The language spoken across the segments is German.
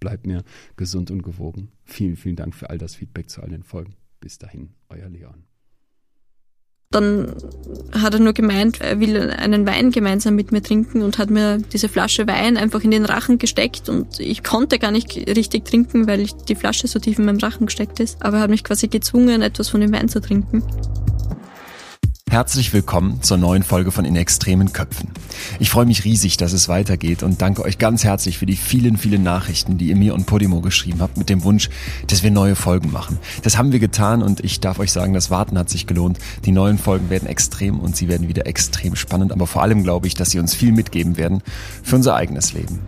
bleibt mir gesund und gewogen. Vielen, vielen Dank für all das Feedback zu all den Folgen. Bis dahin, euer Leon. Dann hat er nur gemeint, er will einen Wein gemeinsam mit mir trinken und hat mir diese Flasche Wein einfach in den Rachen gesteckt und ich konnte gar nicht richtig trinken, weil die Flasche so tief in meinem Rachen gesteckt ist. Aber er hat mich quasi gezwungen, etwas von dem Wein zu trinken. Herzlich willkommen zur neuen Folge von In extremen Köpfen. Ich freue mich riesig, dass es weitergeht und danke euch ganz herzlich für die vielen, vielen Nachrichten, die ihr mir und Podimo geschrieben habt mit dem Wunsch, dass wir neue Folgen machen. Das haben wir getan und ich darf euch sagen, das Warten hat sich gelohnt. Die neuen Folgen werden extrem und sie werden wieder extrem spannend, aber vor allem glaube ich, dass sie uns viel mitgeben werden für unser eigenes Leben.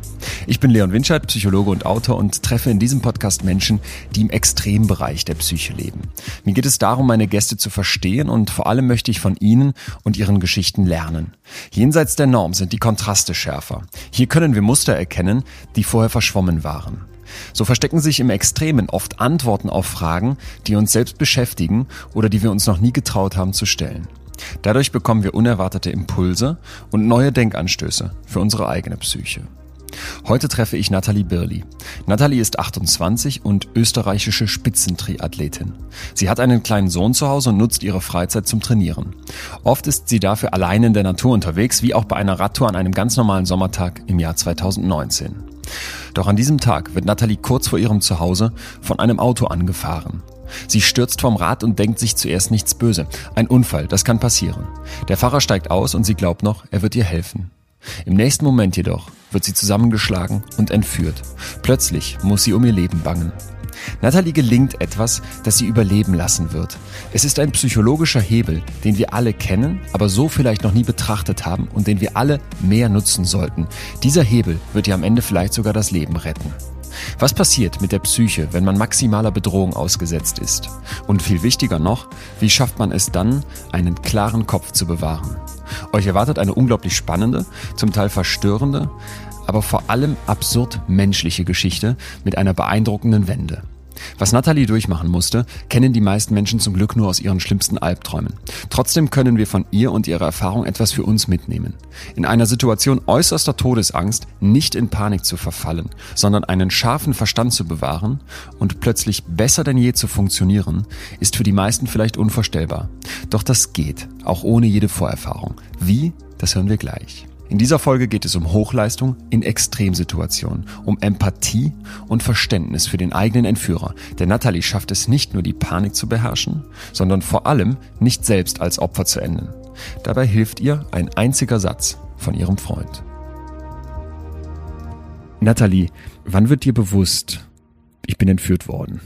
Ich bin Leon Winscheid, Psychologe und Autor und treffe in diesem Podcast Menschen, die im Extrembereich der Psyche leben. Mir geht es darum, meine Gäste zu verstehen und vor allem möchte ich von ihnen und ihren Geschichten lernen. Jenseits der Norm sind die Kontraste schärfer. Hier können wir Muster erkennen, die vorher verschwommen waren. So verstecken sich im Extremen oft Antworten auf Fragen, die uns selbst beschäftigen oder die wir uns noch nie getraut haben zu stellen. Dadurch bekommen wir unerwartete Impulse und neue Denkanstöße für unsere eigene Psyche. Heute treffe ich Nathalie Birli. Nathalie ist 28 und österreichische Spitzentriathletin. Sie hat einen kleinen Sohn zu Hause und nutzt ihre Freizeit zum Trainieren. Oft ist sie dafür allein in der Natur unterwegs, wie auch bei einer Radtour an einem ganz normalen Sommertag im Jahr 2019. Doch an diesem Tag wird Nathalie kurz vor ihrem Zuhause von einem Auto angefahren. Sie stürzt vom Rad und denkt sich zuerst nichts böse. Ein Unfall, das kann passieren. Der Fahrer steigt aus und sie glaubt noch, er wird ihr helfen. Im nächsten Moment jedoch wird sie zusammengeschlagen und entführt. Plötzlich muss sie um ihr Leben bangen. Natalie gelingt etwas, das sie überleben lassen wird. Es ist ein psychologischer Hebel, den wir alle kennen, aber so vielleicht noch nie betrachtet haben und den wir alle mehr nutzen sollten. Dieser Hebel wird ihr am Ende vielleicht sogar das Leben retten. Was passiert mit der Psyche, wenn man maximaler Bedrohung ausgesetzt ist? Und viel wichtiger noch, wie schafft man es dann, einen klaren Kopf zu bewahren? Euch erwartet eine unglaublich spannende, zum Teil verstörende, aber vor allem absurd menschliche Geschichte mit einer beeindruckenden Wende. Was Natalie durchmachen musste, kennen die meisten Menschen zum Glück nur aus ihren schlimmsten Albträumen. Trotzdem können wir von ihr und ihrer Erfahrung etwas für uns mitnehmen. In einer Situation äußerster Todesangst nicht in Panik zu verfallen, sondern einen scharfen Verstand zu bewahren und plötzlich besser denn je zu funktionieren, ist für die meisten vielleicht unvorstellbar. Doch das geht, auch ohne jede Vorerfahrung. Wie? Das hören wir gleich. In dieser Folge geht es um Hochleistung in Extremsituationen, um Empathie und Verständnis für den eigenen Entführer. Denn Natalie schafft es nicht nur die Panik zu beherrschen, sondern vor allem nicht selbst als Opfer zu enden. Dabei hilft ihr ein einziger Satz von ihrem Freund. Natalie, wann wird dir bewusst, ich bin entführt worden?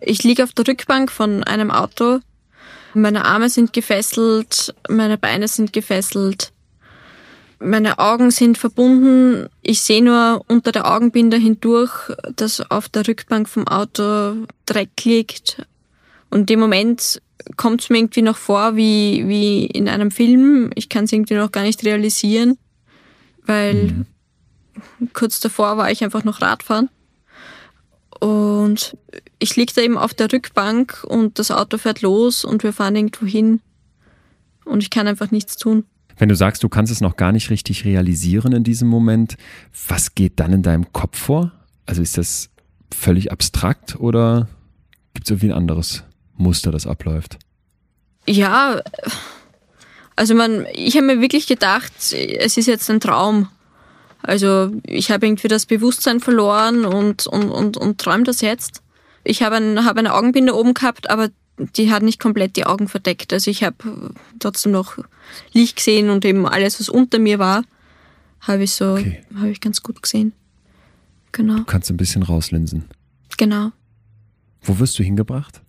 Ich liege auf der Rückbank von einem Auto. Meine Arme sind gefesselt, meine Beine sind gefesselt. Meine Augen sind verbunden. Ich sehe nur unter der Augenbinder hindurch, dass auf der Rückbank vom Auto Dreck liegt. Und dem Moment kommt es mir irgendwie noch vor wie, wie in einem Film. Ich kann es irgendwie noch gar nicht realisieren, weil mhm. kurz davor war ich einfach noch Radfahren. Und ich liege da eben auf der Rückbank und das Auto fährt los und wir fahren irgendwo hin. Und ich kann einfach nichts tun. Wenn du sagst, du kannst es noch gar nicht richtig realisieren in diesem Moment, was geht dann in deinem Kopf vor? Also ist das völlig abstrakt oder gibt es irgendwie ein anderes Muster, das abläuft? Ja, also man, ich habe mir wirklich gedacht, es ist jetzt ein Traum. Also ich habe irgendwie das Bewusstsein verloren und, und, und, und träume das jetzt. Ich habe ein, hab eine Augenbinde oben gehabt, aber die hat nicht komplett die Augen verdeckt. Also ich habe trotzdem noch Licht gesehen und eben alles, was unter mir war, habe ich so, okay. habe ich ganz gut gesehen. Genau. Du kannst ein bisschen rauslinsen. Genau. Wo wirst du hingebracht?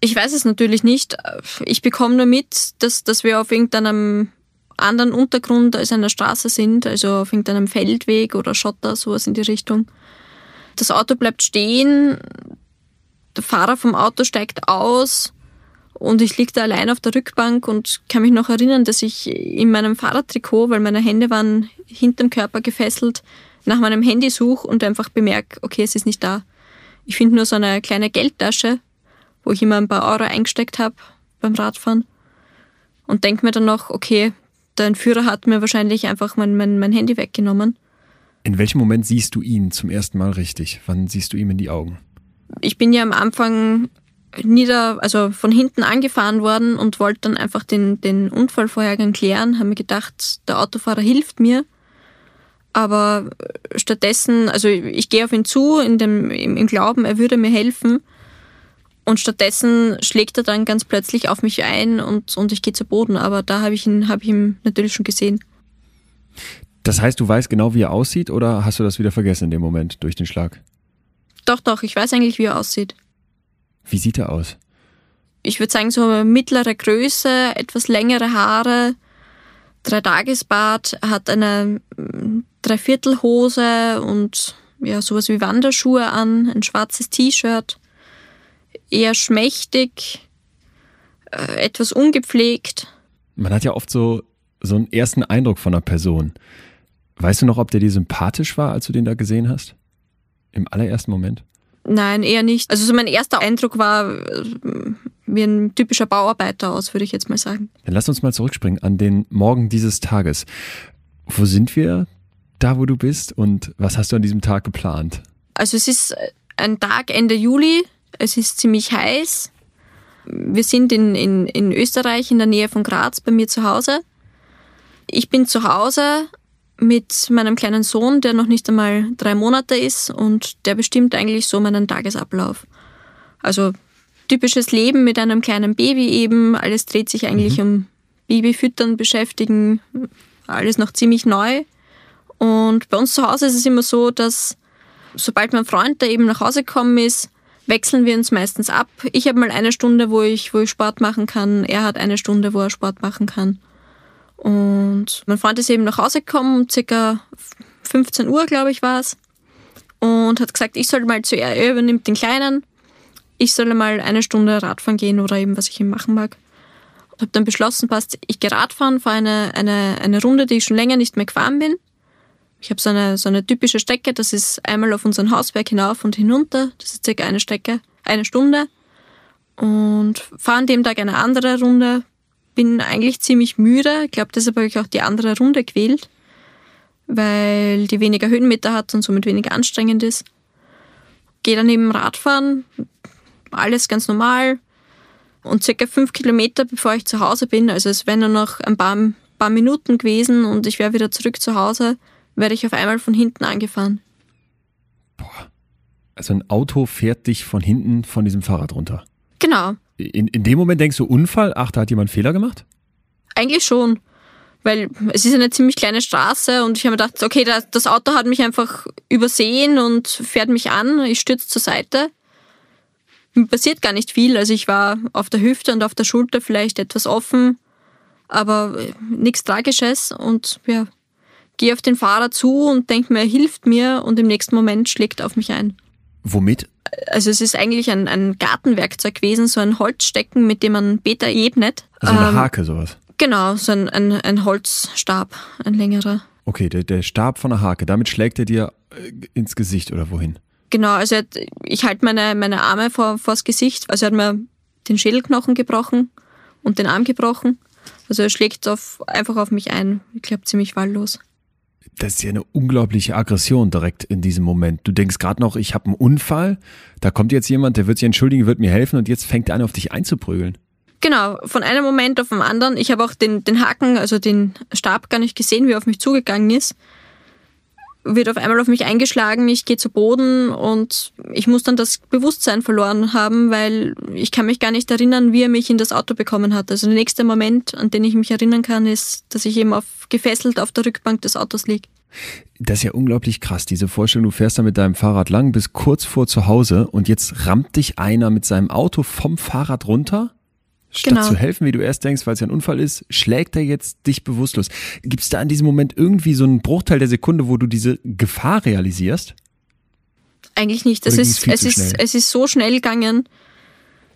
Ich weiß es natürlich nicht. Ich bekomme nur mit, dass, dass wir auf irgendeinem anderen Untergrund als einer Straße sind, also auf irgendeinem Feldweg oder Schotter, sowas in die Richtung. Das Auto bleibt stehen, der Fahrer vom Auto steigt aus und ich liege da allein auf der Rückbank und kann mich noch erinnern, dass ich in meinem Fahrradtrikot, weil meine Hände waren hinterm Körper gefesselt, nach meinem Handy suche und einfach bemerke, okay, es ist nicht da. Ich finde nur so eine kleine Geldtasche, wo ich immer ein paar Euro eingesteckt habe beim Radfahren und denke mir dann noch, okay, der Entführer hat mir wahrscheinlich einfach mein, mein, mein Handy weggenommen. In welchem Moment siehst du ihn zum ersten Mal richtig? Wann siehst du ihm in die Augen? Ich bin ja am Anfang nieder, also von hinten angefahren worden und wollte dann einfach den, den Unfallvorhergang klären, habe mir gedacht, der Autofahrer hilft mir. Aber stattdessen, also ich gehe auf ihn zu in dem, im, im Glauben, er würde mir helfen. Und stattdessen schlägt er dann ganz plötzlich auf mich ein und, und ich gehe zu Boden. Aber da habe ich ihn, habe ich ihn natürlich schon gesehen. Das heißt, du weißt genau, wie er aussieht oder hast du das wieder vergessen in dem Moment durch den Schlag? Doch, doch, ich weiß eigentlich, wie er aussieht. Wie sieht er aus? Ich würde sagen, so mittlere Größe, etwas längere Haare, Dreitagesbart, hat eine mm, Dreiviertelhose und ja, sowas wie Wanderschuhe an, ein schwarzes T-Shirt eher schmächtig, äh, etwas ungepflegt. Man hat ja oft so, so einen ersten Eindruck von einer Person. Weißt du noch, ob der dir sympathisch war, als du den da gesehen hast? Im allerersten Moment? Nein, eher nicht. Also so mein erster Eindruck war äh, wie ein typischer Bauarbeiter aus, würde ich jetzt mal sagen. Dann lass uns mal zurückspringen an den Morgen dieses Tages. Wo sind wir da, wo du bist und was hast du an diesem Tag geplant? Also es ist ein Tag Ende Juli, es ist ziemlich heiß. Wir sind in, in, in Österreich in der Nähe von Graz bei mir zu Hause. Ich bin zu Hause mit meinem kleinen Sohn, der noch nicht einmal drei Monate ist und der bestimmt eigentlich so meinen Tagesablauf. Also typisches Leben mit einem kleinen Baby eben. Alles dreht sich eigentlich mhm. um Babyfüttern beschäftigen. Alles noch ziemlich neu. Und bei uns zu Hause ist es immer so, dass sobald mein Freund da eben nach Hause gekommen ist, wechseln wir uns meistens ab. Ich habe mal eine Stunde, wo ich, wo ich Sport machen kann. Er hat eine Stunde, wo er Sport machen kann. Und mein Freund ist eben nach Hause gekommen, circa 15 Uhr, glaube ich, war es. Und hat gesagt, ich soll mal zu er, er übernimmt den Kleinen. Ich soll mal eine Stunde Radfahren gehen oder eben, was ich ihm machen mag. Habe dann beschlossen, passt, ich gehe Radfahren, fahre eine, eine, eine Runde, die ich schon länger nicht mehr gefahren bin. Ich habe so eine, so eine typische Strecke, das ist einmal auf unseren Hausberg hinauf und hinunter. Das ist circa eine Strecke, eine Stunde. Und fahre an dem Tag eine andere Runde. Bin eigentlich ziemlich müde. Ich glaube, deshalb habe ich auch die andere Runde gewählt, weil die weniger Höhenmeter hat und somit weniger anstrengend ist. Gehe dann eben Radfahren, alles ganz normal. Und circa fünf Kilometer bevor ich zu Hause bin, also es wären nur noch ein paar, paar Minuten gewesen und ich wäre wieder zurück zu Hause, werde ich auf einmal von hinten angefahren. Boah. Also ein Auto fährt dich von hinten von diesem Fahrrad runter. Genau. In, in dem Moment denkst du Unfall, ach, da hat jemand Fehler gemacht? Eigentlich schon. Weil es ist eine ziemlich kleine Straße und ich habe mir gedacht, okay, das, Auto hat mich einfach übersehen und fährt mich an. Ich stürze zur Seite. Mir passiert gar nicht viel. Also ich war auf der Hüfte und auf der Schulter vielleicht etwas offen, aber nichts Tragisches und ja, gehe auf den Fahrer zu und denke mir, er hilft mir und im nächsten Moment schlägt er auf mich ein. Womit? Also es ist eigentlich ein, ein Gartenwerkzeug gewesen, so ein Holzstecken, mit dem man Beta ebnet. Also eine ähm, Hake, sowas. Genau, so ein, ein, ein Holzstab, ein längerer. Okay, der, der Stab von der Hake, damit schlägt er dir äh, ins Gesicht oder wohin? Genau, also ich halte meine, meine Arme vor, vors Gesicht. Also er hat mir den Schädelknochen gebrochen und den Arm gebrochen. Also er schlägt auf, einfach auf mich ein. Ich glaube, ziemlich wahllos das ist ja eine unglaubliche Aggression direkt in diesem Moment. Du denkst gerade noch, ich habe einen Unfall, da kommt jetzt jemand, der wird sich entschuldigen, wird mir helfen und jetzt fängt er an, auf dich einzuprügeln. Genau, von einem Moment auf den anderen. Ich habe auch den, den Haken, also den Stab gar nicht gesehen, wie er auf mich zugegangen ist. Wird auf einmal auf mich eingeschlagen, ich gehe zu Boden und ich muss dann das Bewusstsein verloren haben, weil ich kann mich gar nicht erinnern, wie er mich in das Auto bekommen hat. Also der nächste Moment, an den ich mich erinnern kann, ist, dass ich eben auf, gefesselt auf der Rückbank des Autos liege. Das ist ja unglaublich krass, diese Vorstellung, du fährst da mit deinem Fahrrad lang, bis kurz vor zu Hause und jetzt rammt dich einer mit seinem Auto vom Fahrrad runter? Statt genau. zu helfen, wie du erst denkst, weil es ja ein Unfall ist, schlägt er jetzt dich bewusstlos. Gibt es da in diesem Moment irgendwie so einen Bruchteil der Sekunde, wo du diese Gefahr realisierst? Eigentlich nicht. Es ist, es, ist, es ist so schnell gegangen.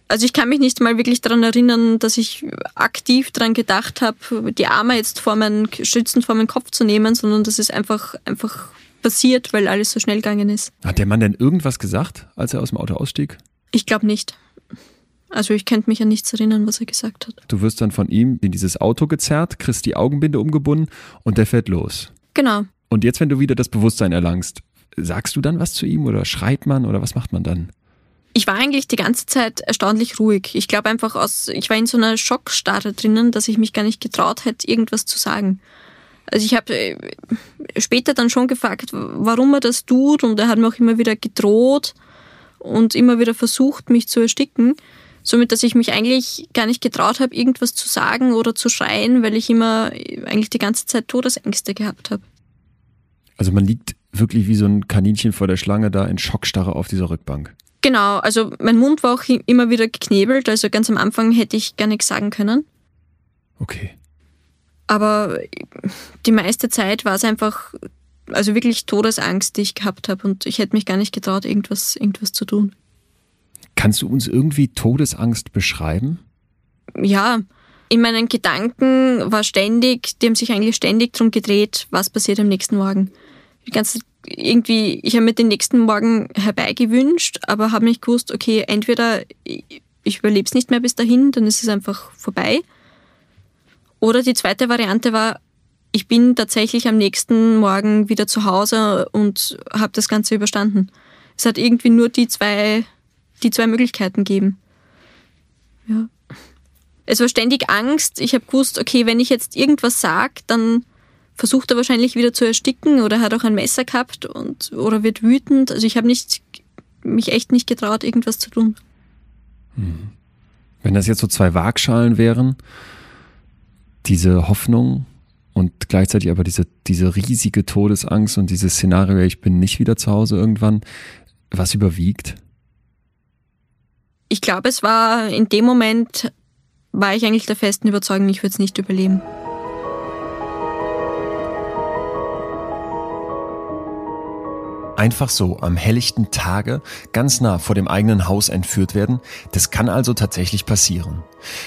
Also ich kann mich nicht mal wirklich daran erinnern, dass ich aktiv daran gedacht habe, die Arme jetzt vor meinen, schützend vor meinen Kopf zu nehmen, sondern das ist einfach, einfach passiert, weil alles so schnell gegangen ist. Hat der Mann denn irgendwas gesagt, als er aus dem Auto ausstieg? Ich glaube nicht. Also ich könnte mich an nichts erinnern, was er gesagt hat. Du wirst dann von ihm in dieses Auto gezerrt, kriegst die Augenbinde umgebunden und der fährt los. Genau. Und jetzt, wenn du wieder das Bewusstsein erlangst, sagst du dann was zu ihm oder schreit man oder was macht man dann? Ich war eigentlich die ganze Zeit erstaunlich ruhig. Ich glaube einfach aus, ich war in so einer Schockstarre drinnen, dass ich mich gar nicht getraut hätte, irgendwas zu sagen. Also ich habe äh, später dann schon gefragt, warum er das tut und er hat mir auch immer wieder gedroht und immer wieder versucht, mich zu ersticken. Somit, dass ich mich eigentlich gar nicht getraut habe, irgendwas zu sagen oder zu schreien, weil ich immer eigentlich die ganze Zeit Todesängste gehabt habe. Also man liegt wirklich wie so ein Kaninchen vor der Schlange da in Schockstarre auf dieser Rückbank. Genau, also mein Mund war auch immer wieder geknebelt, also ganz am Anfang hätte ich gar nichts sagen können. Okay. Aber die meiste Zeit war es einfach, also wirklich Todesangst, die ich gehabt habe und ich hätte mich gar nicht getraut, irgendwas, irgendwas zu tun. Kannst du uns irgendwie Todesangst beschreiben? Ja, in meinen Gedanken war ständig, die haben sich eigentlich ständig darum gedreht, was passiert am nächsten Morgen. Die irgendwie, ich habe mir den nächsten Morgen herbeigewünscht, aber habe nicht gewusst, okay, entweder ich überlebe es nicht mehr bis dahin, dann ist es einfach vorbei. Oder die zweite Variante war, ich bin tatsächlich am nächsten Morgen wieder zu Hause und habe das Ganze überstanden. Es hat irgendwie nur die zwei die zwei Möglichkeiten geben. Ja. Es war ständig Angst. Ich habe gewusst, okay, wenn ich jetzt irgendwas sage, dann versucht er wahrscheinlich wieder zu ersticken oder hat auch ein Messer gehabt und oder wird wütend. Also ich habe nicht mich echt nicht getraut, irgendwas zu tun. Hm. Wenn das jetzt so zwei Waagschalen wären, diese Hoffnung und gleichzeitig aber diese, diese riesige Todesangst und dieses Szenario, ich bin nicht wieder zu Hause irgendwann, was überwiegt? Ich glaube, es war in dem Moment, war ich eigentlich der festen Überzeugung, ich würde es nicht überleben. Einfach so am helllichten Tage ganz nah vor dem eigenen Haus entführt werden, das kann also tatsächlich passieren.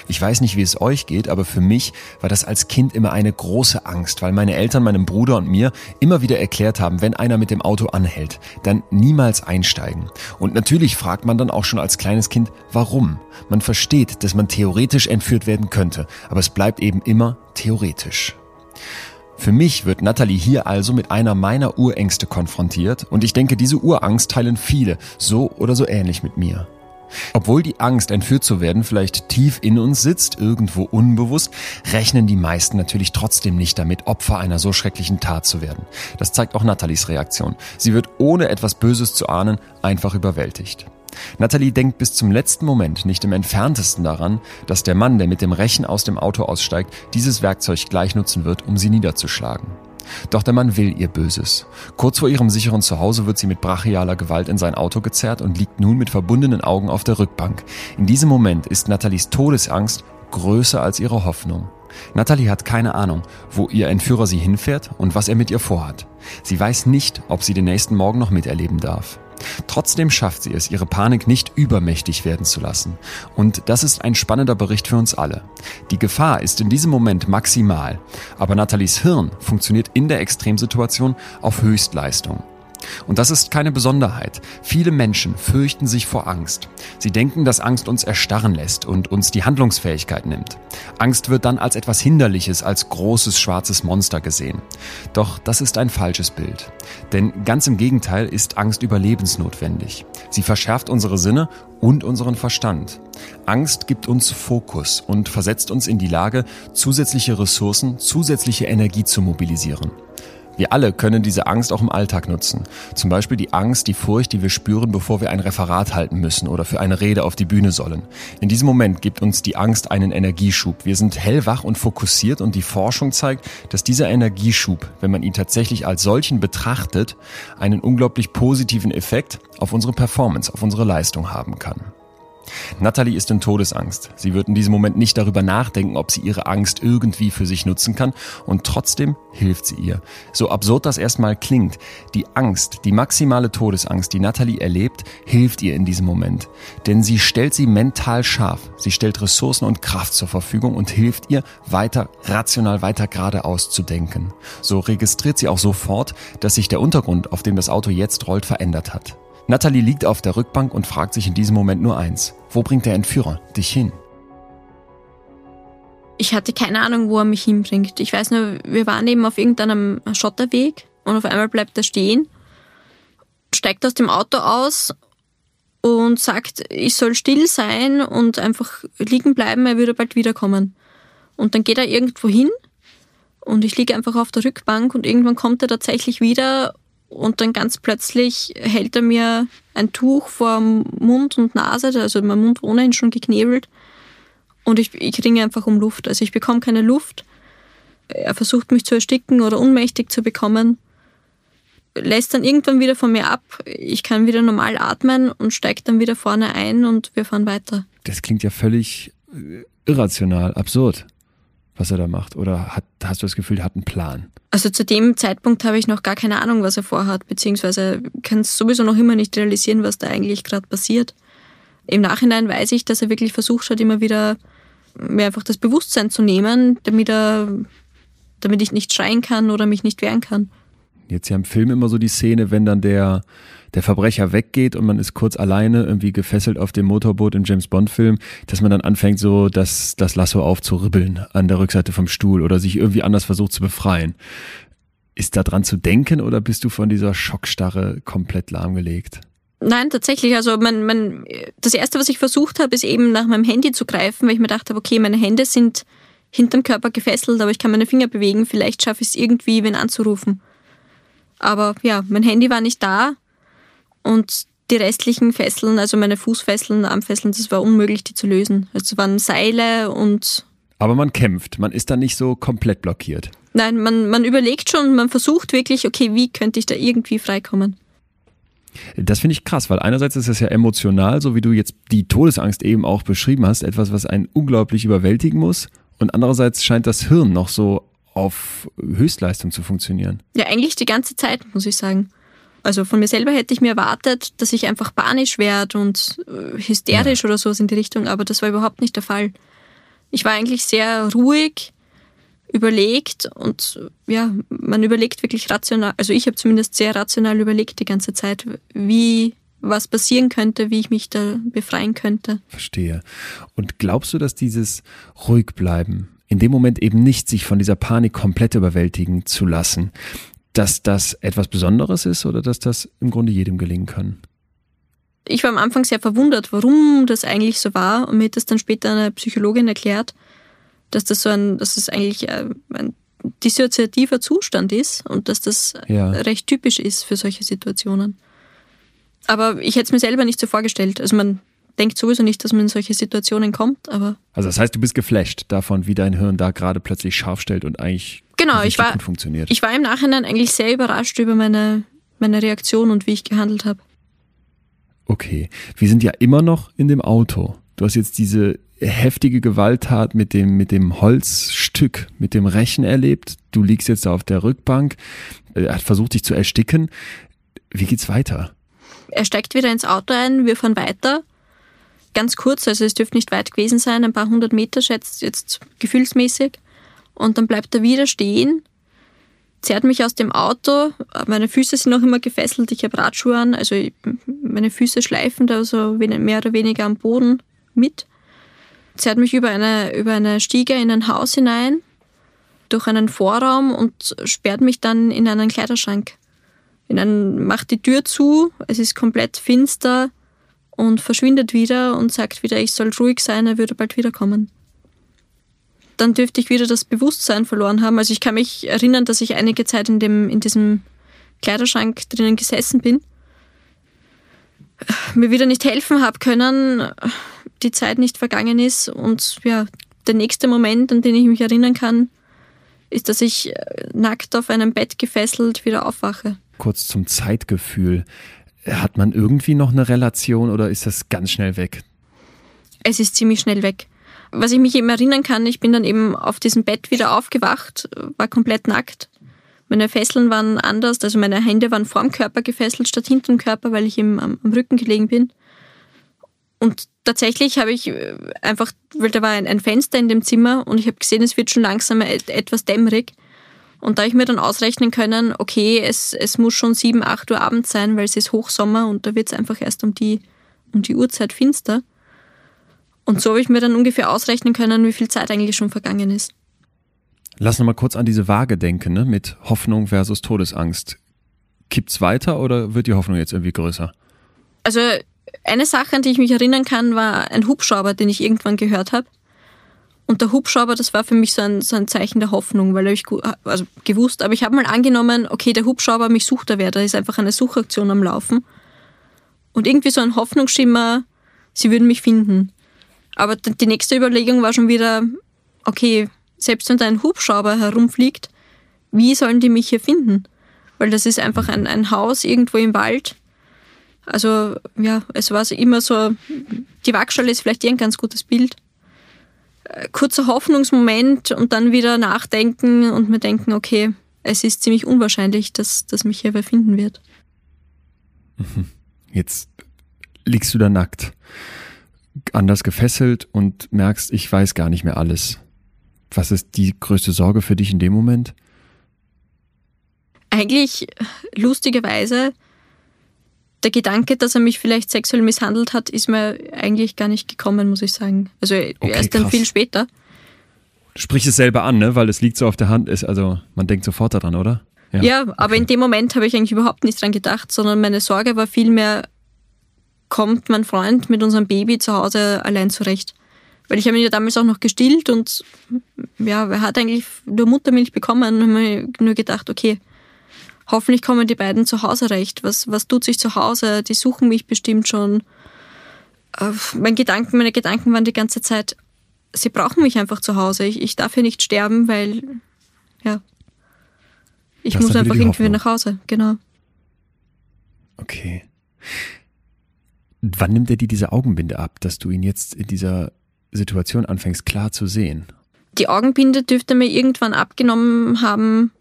Ich weiß nicht, wie es euch geht, aber für mich war das als Kind immer eine große Angst, weil meine Eltern meinem Bruder und mir immer wieder erklärt haben, wenn einer mit dem Auto anhält, dann niemals einsteigen. Und natürlich fragt man dann auch schon als kleines Kind, warum? Man versteht, dass man theoretisch entführt werden könnte, aber es bleibt eben immer theoretisch. Für mich wird Natalie hier also mit einer meiner Urängste konfrontiert und ich denke, diese Urangst teilen viele so oder so ähnlich mit mir. Obwohl die Angst, entführt zu werden, vielleicht tief in uns sitzt, irgendwo unbewusst, rechnen die meisten natürlich trotzdem nicht damit, Opfer einer so schrecklichen Tat zu werden. Das zeigt auch Nathalies Reaktion. Sie wird ohne etwas Böses zu ahnen einfach überwältigt. Natalie denkt bis zum letzten Moment nicht im entferntesten daran, dass der Mann, der mit dem Rechen aus dem Auto aussteigt, dieses Werkzeug gleich nutzen wird, um sie niederzuschlagen. Doch der Mann will ihr Böses. Kurz vor ihrem sicheren Zuhause wird sie mit brachialer Gewalt in sein Auto gezerrt und liegt nun mit verbundenen Augen auf der Rückbank. In diesem Moment ist Nathalies Todesangst größer als ihre Hoffnung. Natalie hat keine Ahnung, wo ihr Entführer sie hinfährt und was er mit ihr vorhat. Sie weiß nicht, ob sie den nächsten Morgen noch miterleben darf. Trotzdem schafft sie es, ihre Panik nicht übermächtig werden zu lassen. Und das ist ein spannender Bericht für uns alle. Die Gefahr ist in diesem Moment maximal, aber Nathalies Hirn funktioniert in der Extremsituation auf Höchstleistung. Und das ist keine Besonderheit. Viele Menschen fürchten sich vor Angst. Sie denken, dass Angst uns erstarren lässt und uns die Handlungsfähigkeit nimmt. Angst wird dann als etwas Hinderliches, als großes schwarzes Monster gesehen. Doch das ist ein falsches Bild. Denn ganz im Gegenteil ist Angst überlebensnotwendig. Sie verschärft unsere Sinne und unseren Verstand. Angst gibt uns Fokus und versetzt uns in die Lage, zusätzliche Ressourcen, zusätzliche Energie zu mobilisieren. Wir alle können diese Angst auch im Alltag nutzen. Zum Beispiel die Angst, die Furcht, die wir spüren, bevor wir ein Referat halten müssen oder für eine Rede auf die Bühne sollen. In diesem Moment gibt uns die Angst einen Energieschub. Wir sind hellwach und fokussiert und die Forschung zeigt, dass dieser Energieschub, wenn man ihn tatsächlich als solchen betrachtet, einen unglaublich positiven Effekt auf unsere Performance, auf unsere Leistung haben kann. Natalie ist in Todesangst. Sie wird in diesem Moment nicht darüber nachdenken, ob sie ihre Angst irgendwie für sich nutzen kann und trotzdem hilft sie ihr. So absurd das erstmal klingt, die Angst, die maximale Todesangst, die Natalie erlebt, hilft ihr in diesem Moment. Denn sie stellt sie mental scharf. Sie stellt Ressourcen und Kraft zur Verfügung und hilft ihr, weiter rational, weiter geradeaus zu denken. So registriert sie auch sofort, dass sich der Untergrund, auf dem das Auto jetzt rollt, verändert hat. Natalie liegt auf der Rückbank und fragt sich in diesem Moment nur eins. Wo bringt der Entführer dich hin? Ich hatte keine Ahnung, wo er mich hinbringt. Ich weiß nur, wir waren eben auf irgendeinem Schotterweg und auf einmal bleibt er stehen, steigt aus dem Auto aus und sagt, ich soll still sein und einfach liegen bleiben, er würde bald wiederkommen. Und dann geht er irgendwo hin und ich liege einfach auf der Rückbank und irgendwann kommt er tatsächlich wieder und dann ganz plötzlich hält er mir ein Tuch vor Mund und Nase, also mein Mund ohnehin schon geknebelt. Und ich, ich ringe einfach um Luft. Also ich bekomme keine Luft. Er versucht mich zu ersticken oder unmächtig zu bekommen. Lässt dann irgendwann wieder von mir ab. Ich kann wieder normal atmen und steigt dann wieder vorne ein und wir fahren weiter. Das klingt ja völlig äh, irrational, absurd, was er da macht. Oder hat, hast du das Gefühl, er hat einen Plan? Also zu dem Zeitpunkt habe ich noch gar keine Ahnung, was er vorhat, beziehungsweise kann es sowieso noch immer nicht realisieren, was da eigentlich gerade passiert. Im Nachhinein weiß ich, dass er wirklich versucht hat, immer wieder mir einfach das Bewusstsein zu nehmen, damit er, damit ich nicht schreien kann oder mich nicht wehren kann. Jetzt ja im Film immer so die Szene, wenn dann der, der Verbrecher weggeht und man ist kurz alleine, irgendwie gefesselt auf dem Motorboot im James Bond Film, dass man dann anfängt, so das, das Lasso aufzuribbeln an der Rückseite vom Stuhl oder sich irgendwie anders versucht zu befreien. Ist da dran zu denken oder bist du von dieser Schockstarre komplett lahmgelegt? Nein, tatsächlich. Also mein, mein, das erste, was ich versucht habe, ist eben nach meinem Handy zu greifen, weil ich mir dachte, okay, meine Hände sind hinterm Körper gefesselt, aber ich kann meine Finger bewegen. Vielleicht schaffe ich es irgendwie, wen anzurufen. Aber ja, mein Handy war nicht da und die restlichen Fesseln, also meine Fußfesseln, Armfesseln, das war unmöglich, die zu lösen. Also es waren Seile und. Aber man kämpft, man ist dann nicht so komplett blockiert. Nein, man, man überlegt schon, man versucht wirklich, okay, wie könnte ich da irgendwie freikommen. Das finde ich krass, weil einerseits ist es ja emotional, so wie du jetzt die Todesangst eben auch beschrieben hast, etwas, was einen unglaublich überwältigen muss. Und andererseits scheint das Hirn noch so auf Höchstleistung zu funktionieren. Ja, eigentlich die ganze Zeit, muss ich sagen. Also von mir selber hätte ich mir erwartet, dass ich einfach panisch werde und äh, hysterisch ja. oder sowas in die Richtung, aber das war überhaupt nicht der Fall. Ich war eigentlich sehr ruhig, überlegt und ja, man überlegt wirklich rational, also ich habe zumindest sehr rational überlegt die ganze Zeit, wie was passieren könnte, wie ich mich da befreien könnte. Verstehe. Und glaubst du, dass dieses ruhig bleiben, in dem Moment eben nicht sich von dieser Panik komplett überwältigen zu lassen, dass das etwas Besonderes ist oder dass das im Grunde jedem gelingen kann? Ich war am Anfang sehr verwundert, warum das eigentlich so war und mir hat das dann später eine Psychologin erklärt, dass das so ein, dass es eigentlich äh, ein dissoziativer Zustand ist und dass das ja. recht typisch ist für solche Situationen. Aber ich hätte es mir selber nicht so vorgestellt. Also man denkt sowieso nicht, dass man in solche Situationen kommt, aber. Also das heißt, du bist geflasht davon, wie dein Hirn da gerade plötzlich scharf stellt und eigentlich genau, ich war, funktioniert. Ich war im Nachhinein eigentlich sehr überrascht über meine, meine Reaktion und wie ich gehandelt habe. Okay. Wir sind ja immer noch in dem Auto. Du hast jetzt diese heftige Gewalttat mit dem, mit dem Holzstück, mit dem Rechen erlebt. Du liegst jetzt da auf der Rückbank. Er hat versucht, dich zu ersticken. Wie geht's weiter? Er steigt wieder ins Auto ein, wir fahren weiter ganz kurz, also es dürfte nicht weit gewesen sein, ein paar hundert Meter schätzt jetzt gefühlsmäßig. Und dann bleibt er wieder stehen, zerrt mich aus dem Auto, meine Füße sind noch immer gefesselt, ich habe Radschuhe an, also meine Füße schleifen da so mehr oder weniger am Boden mit. Zerrt mich über eine, über eine Stiege in ein Haus hinein, durch einen Vorraum und sperrt mich dann in einen Kleiderschrank. In einen, macht die Tür zu, es ist komplett finster, und verschwindet wieder und sagt wieder, ich soll ruhig sein, er würde bald wiederkommen. Dann dürfte ich wieder das Bewusstsein verloren haben. Also ich kann mich erinnern, dass ich einige Zeit in, dem, in diesem Kleiderschrank drinnen gesessen bin, mir wieder nicht helfen habe können, die Zeit nicht vergangen ist und ja, der nächste Moment, an den ich mich erinnern kann, ist, dass ich äh, nackt auf einem Bett gefesselt wieder aufwache. Kurz zum Zeitgefühl. Hat man irgendwie noch eine Relation oder ist das ganz schnell weg? Es ist ziemlich schnell weg. Was ich mich eben erinnern kann, ich bin dann eben auf diesem Bett wieder aufgewacht, war komplett nackt. Meine Fesseln waren anders, also meine Hände waren vorm Körper gefesselt statt hinter dem Körper, weil ich eben am, Rücken gelegen bin. Und tatsächlich habe ich äh, einfach, weil da war ein, ein, Fenster in dem Zimmer und ich habe gesehen, es wird schon langsam etwas dämmerig. Und da habe ich mir dann ausrechnen können, okay, es, es muss schon 7, 8 Uhr abends sein, weil es ist Hochsommer und da wird es einfach erst um die, um die Uhrzeit finster. Und so habe ich mir dann ungefähr ausrechnen können, wie viel Zeit eigentlich schon vergangen ist. Lass noch mal kurz an diese Waage denken, ne? mit Hoffnung versus Todesangst. Kippt's weiter oder wird die Hoffnung jetzt irgendwie größer? Also eine Sache, an die ich mich erinnern kann, war ein Hubschrauber, den ich irgendwann gehört habe. Und der Hubschrauber, das war für mich so ein, so ein Zeichen der Hoffnung, weil ich also gewusst, aber ich habe mal angenommen, okay, der Hubschrauber, mich sucht er wer, da ist einfach eine Suchaktion am Laufen. Und irgendwie so ein Hoffnungsschimmer, sie würden mich finden. Aber die nächste Überlegung war schon wieder, okay, selbst wenn da ein Hubschrauber herumfliegt, wie sollen die mich hier finden? Weil das ist einfach ein, ein Haus irgendwo im Wald. Also ja, es war immer so, die Waagschale ist vielleicht eh ein ganz gutes Bild. Äh, kurzer Hoffnungsmoment und dann wieder nachdenken und mir denken, okay, es ist ziemlich unwahrscheinlich, dass, dass mich hier wer finden wird. Jetzt liegst du da nackt anders gefesselt und merkst, ich weiß gar nicht mehr alles. Was ist die größte Sorge für dich in dem Moment? Eigentlich lustigerweise, der Gedanke, dass er mich vielleicht sexuell misshandelt hat, ist mir eigentlich gar nicht gekommen, muss ich sagen. Also okay, erst dann krass. viel später. Du sprichst es selber an, ne? weil es liegt so auf der Hand ist. Also man denkt sofort daran, oder? Ja, ja aber okay. in dem Moment habe ich eigentlich überhaupt nicht dran gedacht, sondern meine Sorge war vielmehr, kommt mein Freund mit unserem Baby zu Hause allein zurecht. Weil ich habe ihn ja damals auch noch gestillt und ja, er hat eigentlich nur Muttermilch bekommen und habe nur gedacht, okay, hoffentlich kommen die beiden zu Hause recht. Was, was tut sich zu Hause? Die suchen mich bestimmt schon. Äh, mein Gedanken, meine Gedanken waren die ganze Zeit, sie brauchen mich einfach zu Hause. Ich, ich darf hier nicht sterben, weil, ja, ich das muss einfach irgendwie nach Hause, genau. Okay. Wann nimmt er dir diese Augenbinde ab, dass du ihn jetzt in dieser Situation anfängst klar zu sehen? Die Augenbinde dürfte mir irgendwann abgenommen haben,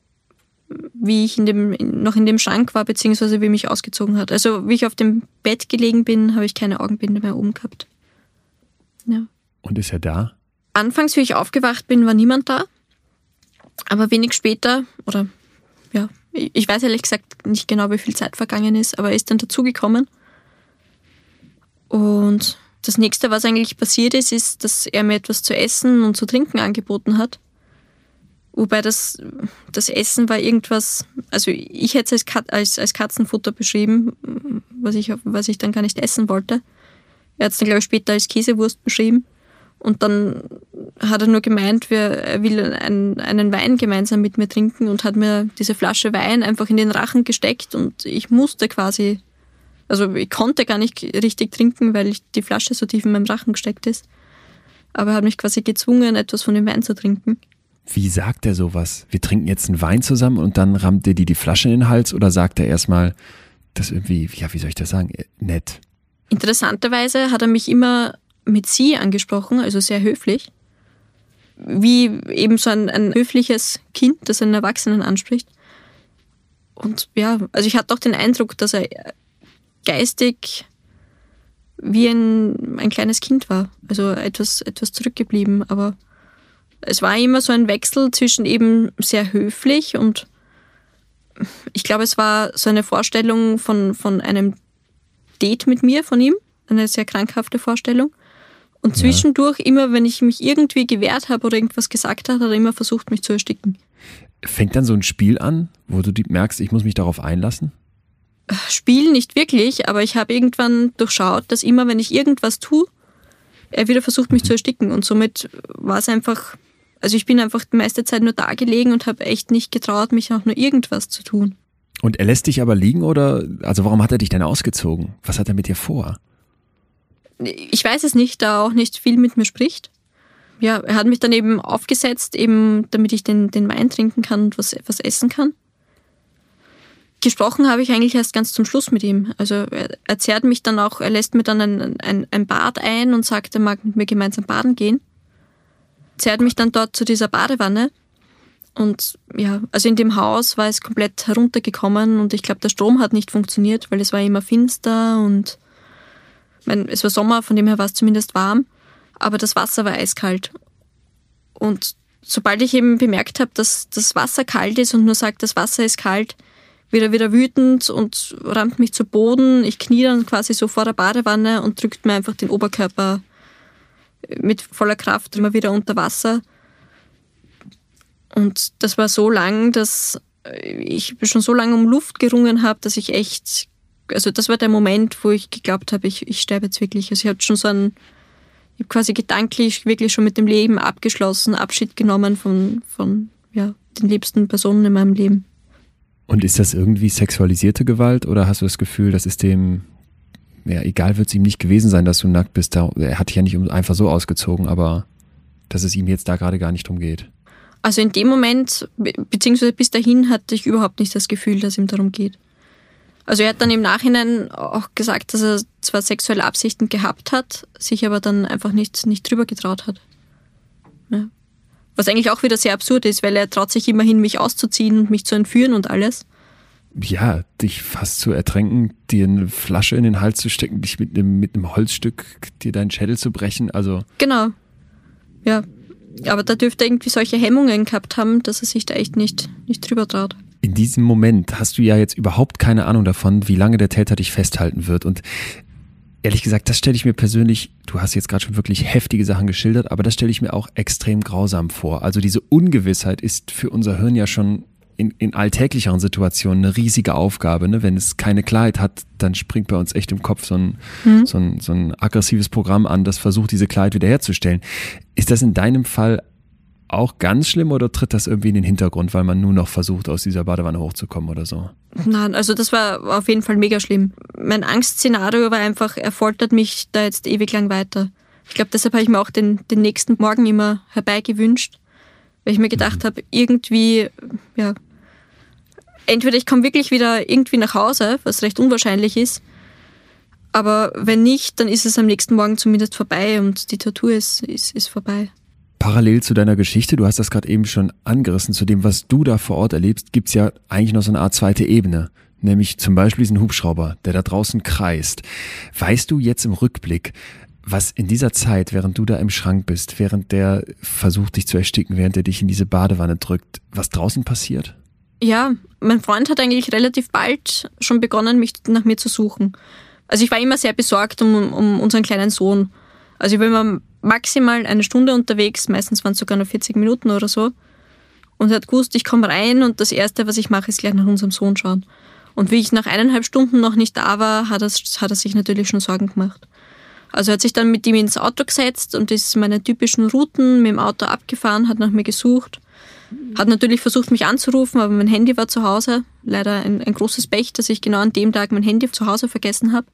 wie ich in dem, noch in dem Schrank war, beziehungsweise wie mich ausgezogen hat. Also wie ich auf dem Bett gelegen bin, habe ich keine Augenbinde mehr oben gehabt. Ja. Und ist er da? Anfangs, wie ich aufgewacht bin, war niemand da. Aber wenig später, oder ja, ich weiß ehrlich gesagt nicht genau, wie viel Zeit vergangen ist, aber er ist dann dazugekommen. Und das nächste, was eigentlich passiert ist, ist, dass er mir etwas zu essen und zu trinken angeboten hat. Wobei das, das Essen war irgendwas, also ich hätte es als, als, als Katzenfutter beschrieben, was ich, was ich dann gar nicht essen wollte. Er hat es dann, glaube ich, später als Käsewurst beschrieben. Und dann hat er nur gemeint, er will einen, einen Wein gemeinsam mit mir trinken und hat mir diese Flasche Wein einfach in den Rachen gesteckt und ich musste quasi also ich konnte gar nicht richtig trinken, weil die Flasche so tief in meinem Rachen gesteckt ist. Aber er hat mich quasi gezwungen, etwas von dem Wein zu trinken. Wie sagt er sowas? Wir trinken jetzt einen Wein zusammen und dann rammt er dir die Flasche in den Hals oder sagt er erstmal, das irgendwie, ja, wie soll ich das sagen, äh, nett? Interessanterweise hat er mich immer mit Sie angesprochen, also sehr höflich. Wie eben so ein, ein höfliches Kind, das einen Erwachsenen anspricht. Und ja, also ich hatte auch den Eindruck, dass er geistig wie ein, ein kleines Kind war. Also etwas, etwas zurückgeblieben. Aber es war immer so ein Wechsel zwischen eben sehr höflich und ich glaube, es war so eine Vorstellung von, von einem Date mit mir, von ihm. Eine sehr krankhafte Vorstellung. Und zwischendurch, ja. immer wenn ich mich irgendwie gewehrt habe oder irgendwas gesagt habe, hat er immer versucht, mich zu ersticken. Fängt dann so ein Spiel an, wo du merkst, ich muss mich darauf einlassen? Spiel nicht wirklich, aber ich habe irgendwann durchschaut, dass immer, wenn ich irgendwas tue, er wieder versucht, mich zu ersticken. Und somit war es einfach Also ich bin einfach die meiste Zeit nur da gelegen und habe echt nicht getraut, mich auch nur irgendwas zu tun. Und er lässt dich aber liegen oder, also warum hat er dich denn ausgezogen? Was hat er mit dir vor? Ich weiß es nicht, da er auch nicht viel mit mir spricht. Ja, er hat mich dann eben aufgesetzt, eben damit ich den, den Wein trinken kann und was, was essen kann. Gesprochen habe ich eigentlich erst ganz zum Schluss mit ihm. Also er, er zerrt mich dann auch, er lässt mir dann ein, ein, ein Bad ein und sagt, er mag mit mir gemeinsam baden gehen. Zerrt mich dann dort zu dieser Badewanne. Und ja, also in dem Haus war es komplett heruntergekommen und ich glaube, der Strom hat nicht funktioniert, weil es war immer finster und mein, es war Sommer, von dem her war es zumindest warm, aber das Wasser war eiskalt. Und sobald ich eben bemerkt habe, dass das Wasser kalt ist und nur sagt, das Wasser ist kalt, wieder wieder wütend und rammt mich zu Boden. Ich knie dann quasi so vor der Badewanne und drückt mir einfach den Oberkörper mit voller Kraft immer wieder unter Wasser. Und das war so lang, dass ich schon so lange um Luft gerungen habe, dass ich echt, also das war der Moment, wo ich geglaubt habe, ich, ich sterbe jetzt wirklich. Also ich habe schon so ein, ich habe quasi gedanklich wirklich schon mit dem Leben abgeschlossen, Abschied genommen von, von ja, den liebsten Personen in meinem Leben. Und ist das irgendwie sexualisierte Gewalt oder hast du das Gefühl, das ist dem, ja, egal wird es ihm nicht gewesen sein, dass du nackt bist, da, er hat dich ja nicht einfach so ausgezogen, aber dass es ihm jetzt da gerade gar nicht drum geht? Also in dem Moment, beziehungsweise bis dahin hatte ich überhaupt nicht das Gefühl, dass ihm darum geht. Also er hat dann im Nachhinein auch gesagt, dass er zwar sexuelle Absichten gehabt hat, sich aber dann einfach nicht, nicht drüber getraut hat. Ja. Was eigentlich auch wieder sehr absurd ist, weil er traut sich immerhin, mich auszuziehen und mich zu entführen und alles. Ja, dich fast zu ertränken, dir eine Flasche in den Hals zu stecken, dich mit einem, mit einem Holzstück dir deinen Schädel zu brechen, also. Genau. Ja. Aber da dürfte er irgendwie solche Hemmungen gehabt haben, dass er sich da echt nicht, nicht drüber traut. In diesem Moment hast du ja jetzt überhaupt keine Ahnung davon, wie lange der Täter dich festhalten wird. Und ehrlich gesagt, das stelle ich mir persönlich, du hast jetzt gerade schon wirklich heftige Sachen geschildert, aber das stelle ich mir auch extrem grausam vor. Also diese Ungewissheit ist für unser Hirn ja schon in, in alltäglicheren Situationen eine riesige Aufgabe. Ne? Wenn es keine Klarheit hat, dann springt bei uns echt im Kopf so ein, mhm. so, ein, so ein aggressives Programm an, das versucht, diese Klarheit wiederherzustellen. Ist das in deinem Fall auch ganz schlimm oder tritt das irgendwie in den Hintergrund, weil man nur noch versucht, aus dieser Badewanne hochzukommen oder so? Nein, also das war auf jeden Fall mega schlimm. Mein Angstszenario war einfach, er foltert mich da jetzt ewig lang weiter. Ich glaube, deshalb habe ich mir auch den, den nächsten Morgen immer herbeigewünscht, weil ich mir gedacht mhm. habe, irgendwie, ja, entweder ich komme wirklich wieder irgendwie nach Hause, was recht unwahrscheinlich ist, aber wenn nicht, dann ist es am nächsten Morgen zumindest vorbei und die Tortur ist, ist, ist vorbei. Parallel zu deiner Geschichte, du hast das gerade eben schon angerissen, zu dem, was du da vor Ort erlebst, gibt's ja eigentlich noch so eine Art zweite Ebene. Nämlich zum Beispiel diesen Hubschrauber, der da draußen kreist. Weißt du jetzt im Rückblick, was in dieser Zeit, während du da im Schrank bist, während der versucht dich zu ersticken, während er dich in diese Badewanne drückt, was draußen passiert? Ja, mein Freund hat eigentlich relativ bald schon begonnen, mich nach mir zu suchen. Also ich war immer sehr besorgt um, um unseren kleinen Sohn. Also ich war maximal eine Stunde unterwegs, meistens waren es sogar nur 40 Minuten oder so. Und hat gewusst, ich komme rein und das Erste, was ich mache, ist gleich nach unserem Sohn schauen. Und wie ich nach eineinhalb Stunden noch nicht da war, hat er, hat er sich natürlich schon Sorgen gemacht. Also er hat sich dann mit ihm ins Auto gesetzt und ist meine typischen Routen mit dem Auto abgefahren, hat nach mir gesucht. Hat natürlich versucht, mich anzurufen, aber mein Handy war zu Hause. Leider ein, ein großes Pech, dass ich genau an dem Tag mein Handy zu Hause vergessen habe.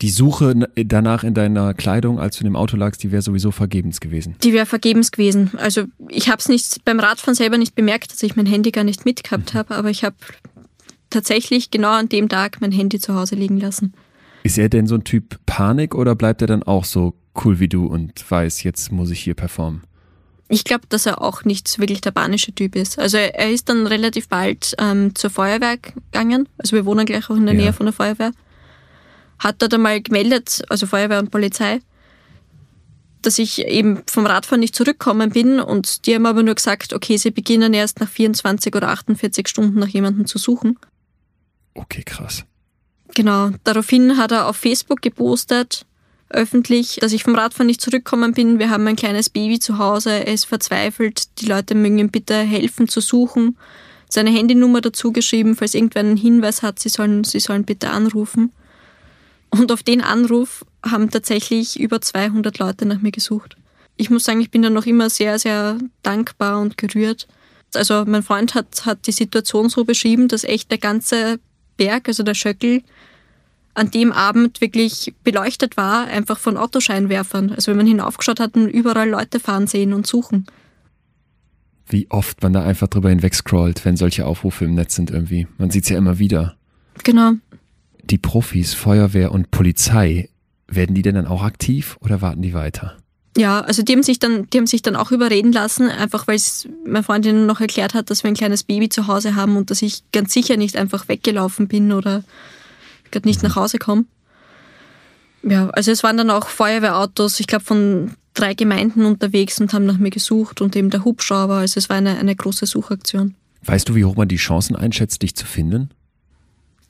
Die Suche danach in deiner Kleidung, als du in dem Auto lagst, die wäre sowieso vergebens gewesen. Die wäre vergebens gewesen. Also ich habe es nicht beim Radfahren selber nicht bemerkt, dass ich mein Handy gar nicht mitgehabt mhm. habe, aber ich habe tatsächlich genau an dem Tag mein Handy zu Hause liegen lassen. Ist er denn so ein Typ Panik oder bleibt er dann auch so cool wie du und weiß, jetzt muss ich hier performen? Ich glaube, dass er auch nicht wirklich der panische Typ ist. Also er ist dann relativ bald ähm, zur Feuerwehr gegangen. Also wir wohnen gleich auch in der ja. Nähe von der Feuerwehr. Hat dort einmal gemeldet, also Feuerwehr und Polizei, dass ich eben vom Radfahren nicht zurückgekommen bin und die haben aber nur gesagt, okay, sie beginnen erst nach 24 oder 48 Stunden nach jemandem zu suchen. Okay, krass. Genau. Daraufhin hat er auf Facebook gepostet, öffentlich, dass ich vom Radfahren nicht zurückgekommen bin. Wir haben ein kleines Baby zu Hause. Er ist verzweifelt. Die Leute mögen ihm bitte helfen zu suchen. Seine Handynummer dazu geschrieben, falls irgendwer einen Hinweis hat, sie sollen, sie sollen bitte anrufen. Und auf den Anruf haben tatsächlich über 200 Leute nach mir gesucht. ich muss sagen, ich bin da noch immer sehr, sehr dankbar und gerührt. Also mein Freund hat, hat die Situation so beschrieben, dass echt der ganze Berg, also der Schöckel, an dem Abend wirklich beleuchtet war, einfach von Autoscheinwerfern. Also wenn man hinaufgeschaut hat, und überall Leute fahren sehen und suchen. Wie oft man da einfach drüber hinweg scrollt, wenn solche Aufrufe im Netz sind irgendwie. Man sieht's ja immer wieder. Genau. Die Profis, Feuerwehr und Polizei, werden die denn dann auch aktiv oder warten die weiter? Ja, also die haben sich dann, die haben sich dann auch überreden lassen, einfach weil es meine Freundin noch erklärt hat, dass wir ein kleines Baby zu Hause haben und dass ich ganz sicher nicht einfach weggelaufen bin oder gerade nicht nach Hause komme. Ja, also es waren dann auch Feuerwehrautos, ich glaube von drei Gemeinden unterwegs und haben nach mir gesucht und eben der Hubschrauber. Also es war eine, eine große Suchaktion. Weißt du, wie hoch man die Chancen einschätzt, dich zu finden?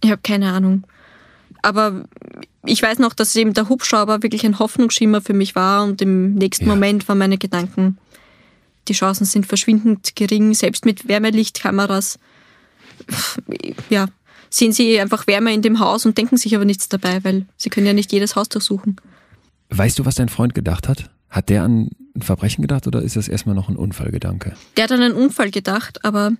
Ich habe keine Ahnung. Aber ich weiß noch, dass eben der Hubschrauber wirklich ein Hoffnungsschimmer für mich war und im nächsten ja. Moment waren meine Gedanken, die Chancen sind verschwindend gering, selbst mit Wärmelichtkameras. Ja, sehen sie einfach Wärme in dem Haus und denken sich aber nichts dabei, weil sie können ja nicht jedes Haus durchsuchen. Weißt du, was dein Freund gedacht hat? Hat der an ein Verbrechen gedacht oder ist das erstmal noch ein Unfallgedanke? Der hat an einen Unfall gedacht, aber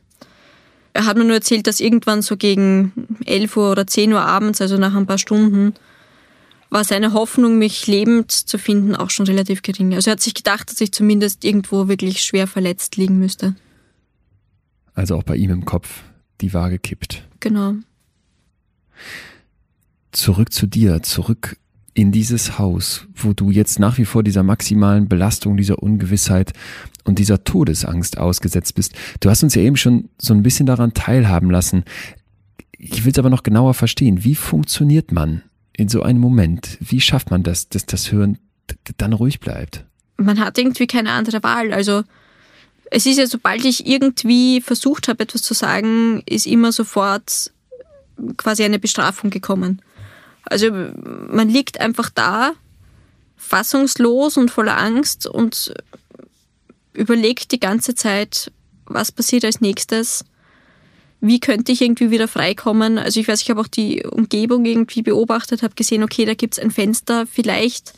er hat mir nur erzählt, dass irgendwann so gegen 11 Uhr oder 10 Uhr abends, also nach ein paar Stunden, war seine Hoffnung, mich lebend zu finden, auch schon relativ gering. Also er hat sich gedacht, dass ich zumindest irgendwo wirklich schwer verletzt liegen müsste. Also auch bei ihm im Kopf die Waage kippt. Genau. Zurück zu dir, zurück in dieses Haus, wo du jetzt nach wie vor dieser maximalen Belastung, dieser Ungewissheit und dieser Todesangst ausgesetzt bist. Du hast uns ja eben schon so ein bisschen daran teilhaben lassen. Ich will es aber noch genauer verstehen. Wie funktioniert man in so einem Moment? Wie schafft man das, dass das Hören dann ruhig bleibt? Man hat irgendwie keine andere Wahl. Also es ist ja, sobald ich irgendwie versucht habe, etwas zu sagen, ist immer sofort quasi eine Bestrafung gekommen. Also man liegt einfach da, fassungslos und voller Angst und überlegt die ganze Zeit, was passiert als nächstes, wie könnte ich irgendwie wieder freikommen. Also ich weiß, ich habe auch die Umgebung irgendwie beobachtet, habe gesehen, okay, da gibt es ein Fenster, vielleicht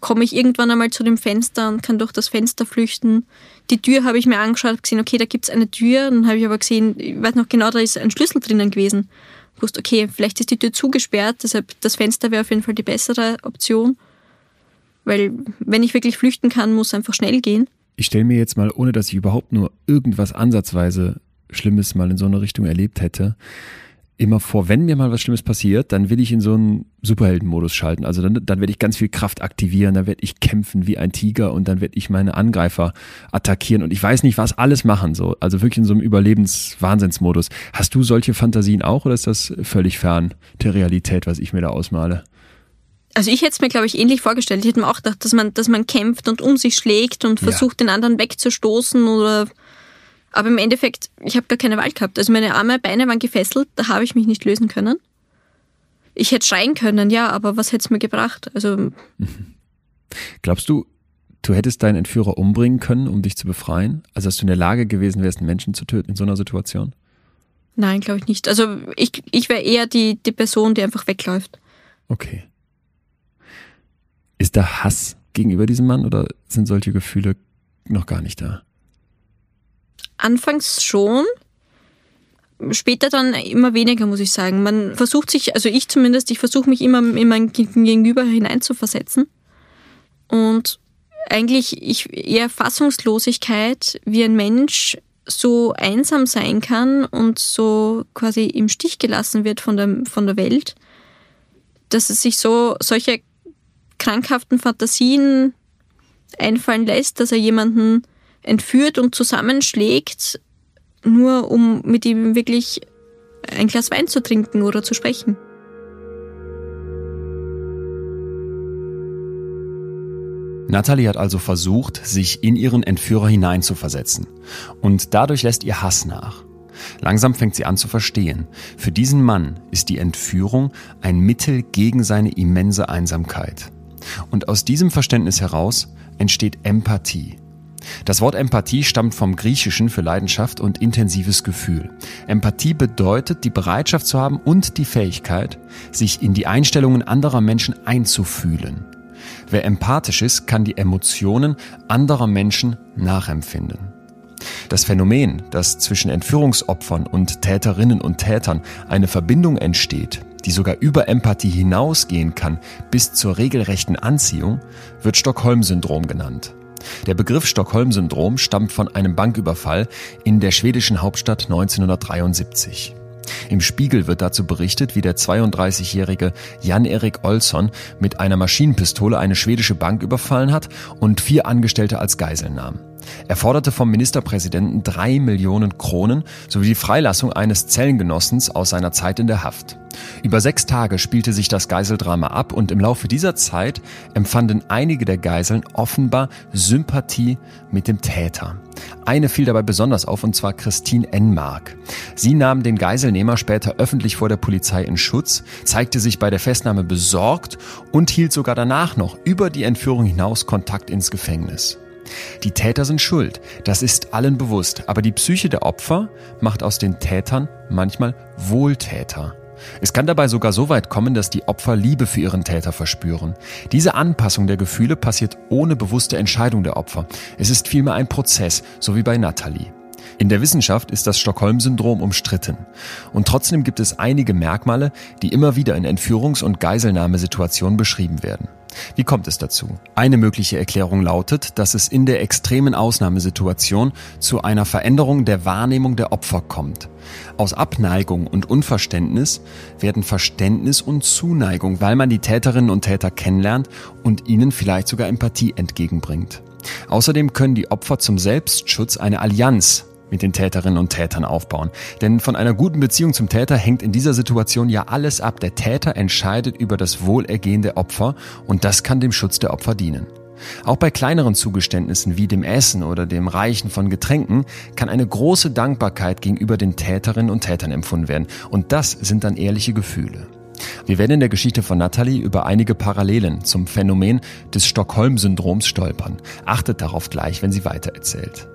komme ich irgendwann einmal zu dem Fenster und kann durch das Fenster flüchten. Die Tür habe ich mir angeschaut, gesehen, okay, da gibt es eine Tür. Dann habe ich aber gesehen, ich weiß noch genau, da ist ein Schlüssel drinnen gewesen wusste, okay, vielleicht ist die Tür zugesperrt, deshalb das Fenster wäre auf jeden Fall die bessere Option. Weil wenn ich wirklich flüchten kann, muss einfach schnell gehen. Ich stelle mir jetzt mal, ohne dass ich überhaupt nur irgendwas ansatzweise Schlimmes mal in so eine Richtung erlebt hätte, immer vor, wenn mir mal was Schlimmes passiert, dann will ich in so einen Superheldenmodus schalten. Also dann, dann werde ich ganz viel Kraft aktivieren, dann werde ich kämpfen wie ein Tiger und dann werde ich meine Angreifer attackieren und ich weiß nicht, was alles machen. So. Also wirklich in so einem Überlebenswahnsinnsmodus. Hast du solche Fantasien auch oder ist das völlig fern der Realität, was ich mir da ausmale? Also ich hätte es mir, glaube ich, ähnlich vorgestellt. Ich hätte mir auch gedacht, dass man, dass man kämpft und um sich schlägt und versucht, ja. den anderen wegzustoßen oder aber im Endeffekt, ich habe gar keine Wahl gehabt. Also meine Arme, Beine waren gefesselt, da habe ich mich nicht lösen können. Ich hätte schreien können, ja, aber was hätte es mir gebracht? Also. Glaubst du, du hättest deinen Entführer umbringen können, um dich zu befreien? Also dass du in der Lage gewesen wärst, einen Menschen zu töten in so einer Situation? Nein, glaube ich nicht. Also ich, ich wäre eher die, die Person, die einfach wegläuft. Okay. Ist da Hass gegenüber diesem Mann oder sind solche Gefühle noch gar nicht da? Anfangs schon, später dann immer weniger, muss ich sagen. Man versucht sich, also ich zumindest, ich versuche mich immer in mein Gegenüber hineinzuversetzen. Und eigentlich ich eher Fassungslosigkeit, wie ein Mensch so einsam sein kann und so quasi im Stich gelassen wird von der, von der Welt, dass es sich so solche krankhaften Fantasien einfallen lässt, dass er jemanden entführt und zusammenschlägt, nur um mit ihm wirklich ein Glas Wein zu trinken oder zu sprechen. Natalie hat also versucht, sich in ihren Entführer hineinzuversetzen. Und dadurch lässt ihr Hass nach. Langsam fängt sie an zu verstehen. Für diesen Mann ist die Entführung ein Mittel gegen seine immense Einsamkeit. Und aus diesem Verständnis heraus entsteht Empathie. Das Wort Empathie stammt vom Griechischen für Leidenschaft und intensives Gefühl. Empathie bedeutet, die Bereitschaft zu haben und die Fähigkeit, sich in die Einstellungen anderer Menschen einzufühlen. Wer empathisch ist, kann die Emotionen anderer Menschen nachempfinden. Das Phänomen, dass zwischen Entführungsopfern und Täterinnen und Tätern eine Verbindung entsteht, die sogar über Empathie hinausgehen kann bis zur regelrechten Anziehung, wird Stockholm-Syndrom genannt. Der Begriff Stockholm-Syndrom stammt von einem Banküberfall in der schwedischen Hauptstadt 1973. Im Spiegel wird dazu berichtet, wie der 32-jährige Jan-Erik Olsson mit einer Maschinenpistole eine schwedische Bank überfallen hat und vier Angestellte als Geisel nahm. Er forderte vom Ministerpräsidenten drei Millionen Kronen sowie die Freilassung eines Zellengenossens aus seiner Zeit in der Haft. Über sechs Tage spielte sich das Geiseldrama ab und im Laufe dieser Zeit empfanden einige der Geiseln offenbar Sympathie mit dem Täter. Eine fiel dabei besonders auf, und zwar Christine Enmark. Sie nahm den Geiselnehmer später öffentlich vor der Polizei in Schutz, zeigte sich bei der Festnahme besorgt und hielt sogar danach noch über die Entführung hinaus Kontakt ins Gefängnis. Die Täter sind schuld, das ist allen bewusst, aber die Psyche der Opfer macht aus den Tätern manchmal Wohltäter. Es kann dabei sogar so weit kommen, dass die Opfer Liebe für ihren Täter verspüren. Diese Anpassung der Gefühle passiert ohne bewusste Entscheidung der Opfer. Es ist vielmehr ein Prozess, so wie bei Natalie. In der Wissenschaft ist das Stockholm-Syndrom umstritten. Und trotzdem gibt es einige Merkmale, die immer wieder in Entführungs- und Geiselnahmesituationen beschrieben werden. Wie kommt es dazu? Eine mögliche Erklärung lautet, dass es in der extremen Ausnahmesituation zu einer Veränderung der Wahrnehmung der Opfer kommt. Aus Abneigung und Unverständnis werden Verständnis und Zuneigung, weil man die Täterinnen und Täter kennenlernt und ihnen vielleicht sogar Empathie entgegenbringt. Außerdem können die Opfer zum Selbstschutz eine Allianz mit den Täterinnen und Tätern aufbauen. Denn von einer guten Beziehung zum Täter hängt in dieser Situation ja alles ab. Der Täter entscheidet über das Wohlergehen der Opfer und das kann dem Schutz der Opfer dienen. Auch bei kleineren Zugeständnissen wie dem Essen oder dem Reichen von Getränken kann eine große Dankbarkeit gegenüber den Täterinnen und Tätern empfunden werden. Und das sind dann ehrliche Gefühle. Wir werden in der Geschichte von Natalie über einige Parallelen zum Phänomen des Stockholm-Syndroms stolpern. Achtet darauf gleich, wenn sie weitererzählt.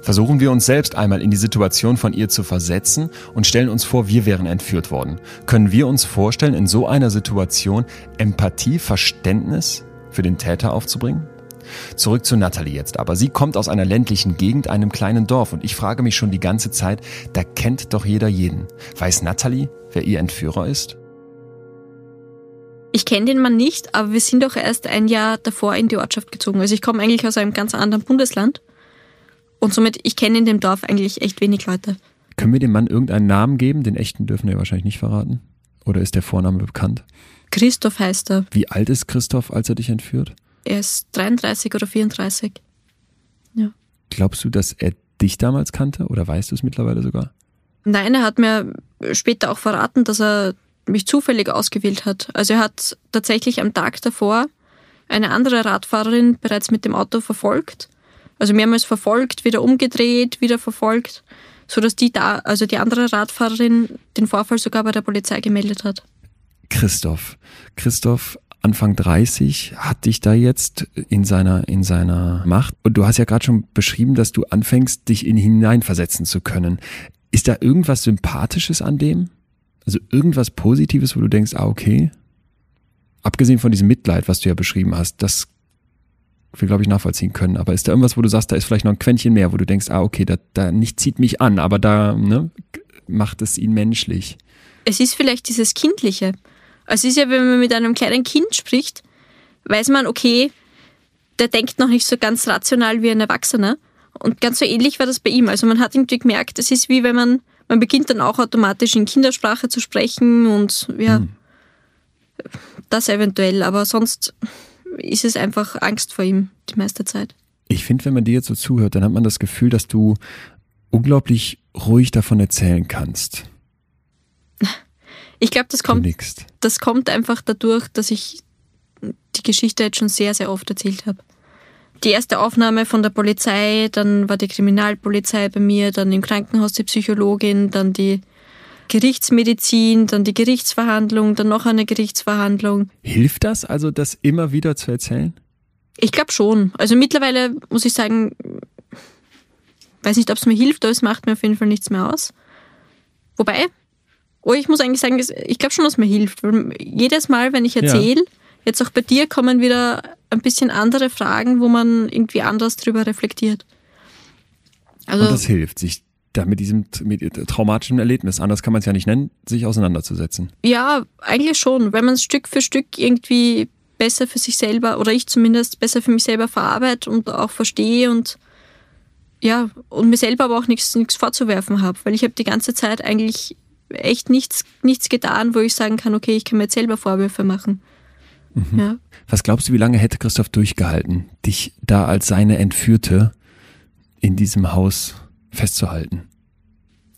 Versuchen wir uns selbst einmal in die Situation von ihr zu versetzen und stellen uns vor, wir wären entführt worden. Können wir uns vorstellen, in so einer Situation Empathie, Verständnis für den Täter aufzubringen? Zurück zu Natalie jetzt aber. Sie kommt aus einer ländlichen Gegend, einem kleinen Dorf und ich frage mich schon die ganze Zeit, da kennt doch jeder jeden. Weiß Natalie, wer ihr Entführer ist? Ich kenne den Mann nicht, aber wir sind doch erst ein Jahr davor in die Ortschaft gezogen. Also ich komme eigentlich aus einem ganz anderen Bundesland und somit, ich kenne in dem Dorf eigentlich echt wenig Leute. Können wir dem Mann irgendeinen Namen geben? Den echten dürfen wir wahrscheinlich nicht verraten. Oder ist der Vorname bekannt? Christoph heißt er. Wie alt ist Christoph, als er dich entführt? Er ist 33 oder 34. Ja. Glaubst du, dass er dich damals kannte oder weißt du es mittlerweile sogar? Nein, er hat mir später auch verraten, dass er mich zufällig ausgewählt hat. Also er hat tatsächlich am Tag davor eine andere Radfahrerin bereits mit dem Auto verfolgt also mehrmals verfolgt, wieder umgedreht, wieder verfolgt, so dass die da, also die andere Radfahrerin den Vorfall sogar bei der Polizei gemeldet hat. Christoph, Christoph Anfang 30 hat dich da jetzt in seiner in seiner Macht und du hast ja gerade schon beschrieben, dass du anfängst dich in hineinversetzen zu können. Ist da irgendwas sympathisches an dem? Also irgendwas positives, wo du denkst, ah okay, abgesehen von diesem Mitleid, was du ja beschrieben hast, das wir, glaube ich, nachvollziehen können. Aber ist da irgendwas, wo du sagst, da ist vielleicht noch ein Quäntchen mehr, wo du denkst, ah, okay, da, da nicht zieht mich an, aber da ne, macht es ihn menschlich? Es ist vielleicht dieses Kindliche. Es ist ja, wenn man mit einem kleinen Kind spricht, weiß man, okay, der denkt noch nicht so ganz rational wie ein Erwachsener. Und ganz so ähnlich war das bei ihm. Also man hat irgendwie gemerkt, es ist wie wenn man, man beginnt dann auch automatisch in Kindersprache zu sprechen und ja, hm. das eventuell. Aber sonst ist es einfach Angst vor ihm die meiste Zeit. Ich finde, wenn man dir jetzt so zuhört, dann hat man das Gefühl, dass du unglaublich ruhig davon erzählen kannst. Ich glaube, das kommt, das kommt einfach dadurch, dass ich die Geschichte jetzt schon sehr, sehr oft erzählt habe. Die erste Aufnahme von der Polizei, dann war die Kriminalpolizei bei mir, dann im Krankenhaus die Psychologin, dann die Gerichtsmedizin, dann die Gerichtsverhandlung, dann noch eine Gerichtsverhandlung. Hilft das also, das immer wieder zu erzählen? Ich glaube schon. Also mittlerweile muss ich sagen, weiß nicht, ob es mir hilft, aber es macht mir auf jeden Fall nichts mehr aus. Wobei, oh, ich muss eigentlich sagen, ich glaube schon, dass es mir hilft. Weil jedes Mal, wenn ich erzähle, ja. jetzt auch bei dir kommen wieder ein bisschen andere Fragen, wo man irgendwie anders drüber reflektiert. Also, Und das hilft, sich da mit diesem mit traumatischen Erlebnis, anders kann man es ja nicht nennen, sich auseinanderzusetzen. Ja, eigentlich schon. Wenn man es Stück für Stück irgendwie besser für sich selber, oder ich zumindest besser für mich selber verarbeite und auch verstehe und ja, und mir selber aber auch nichts, nichts vorzuwerfen habe, weil ich habe die ganze Zeit eigentlich echt nichts, nichts getan, wo ich sagen kann, okay, ich kann mir jetzt selber Vorwürfe machen. Mhm. Ja. Was glaubst du, wie lange hätte Christoph durchgehalten, dich da als seine Entführte in diesem Haus festzuhalten?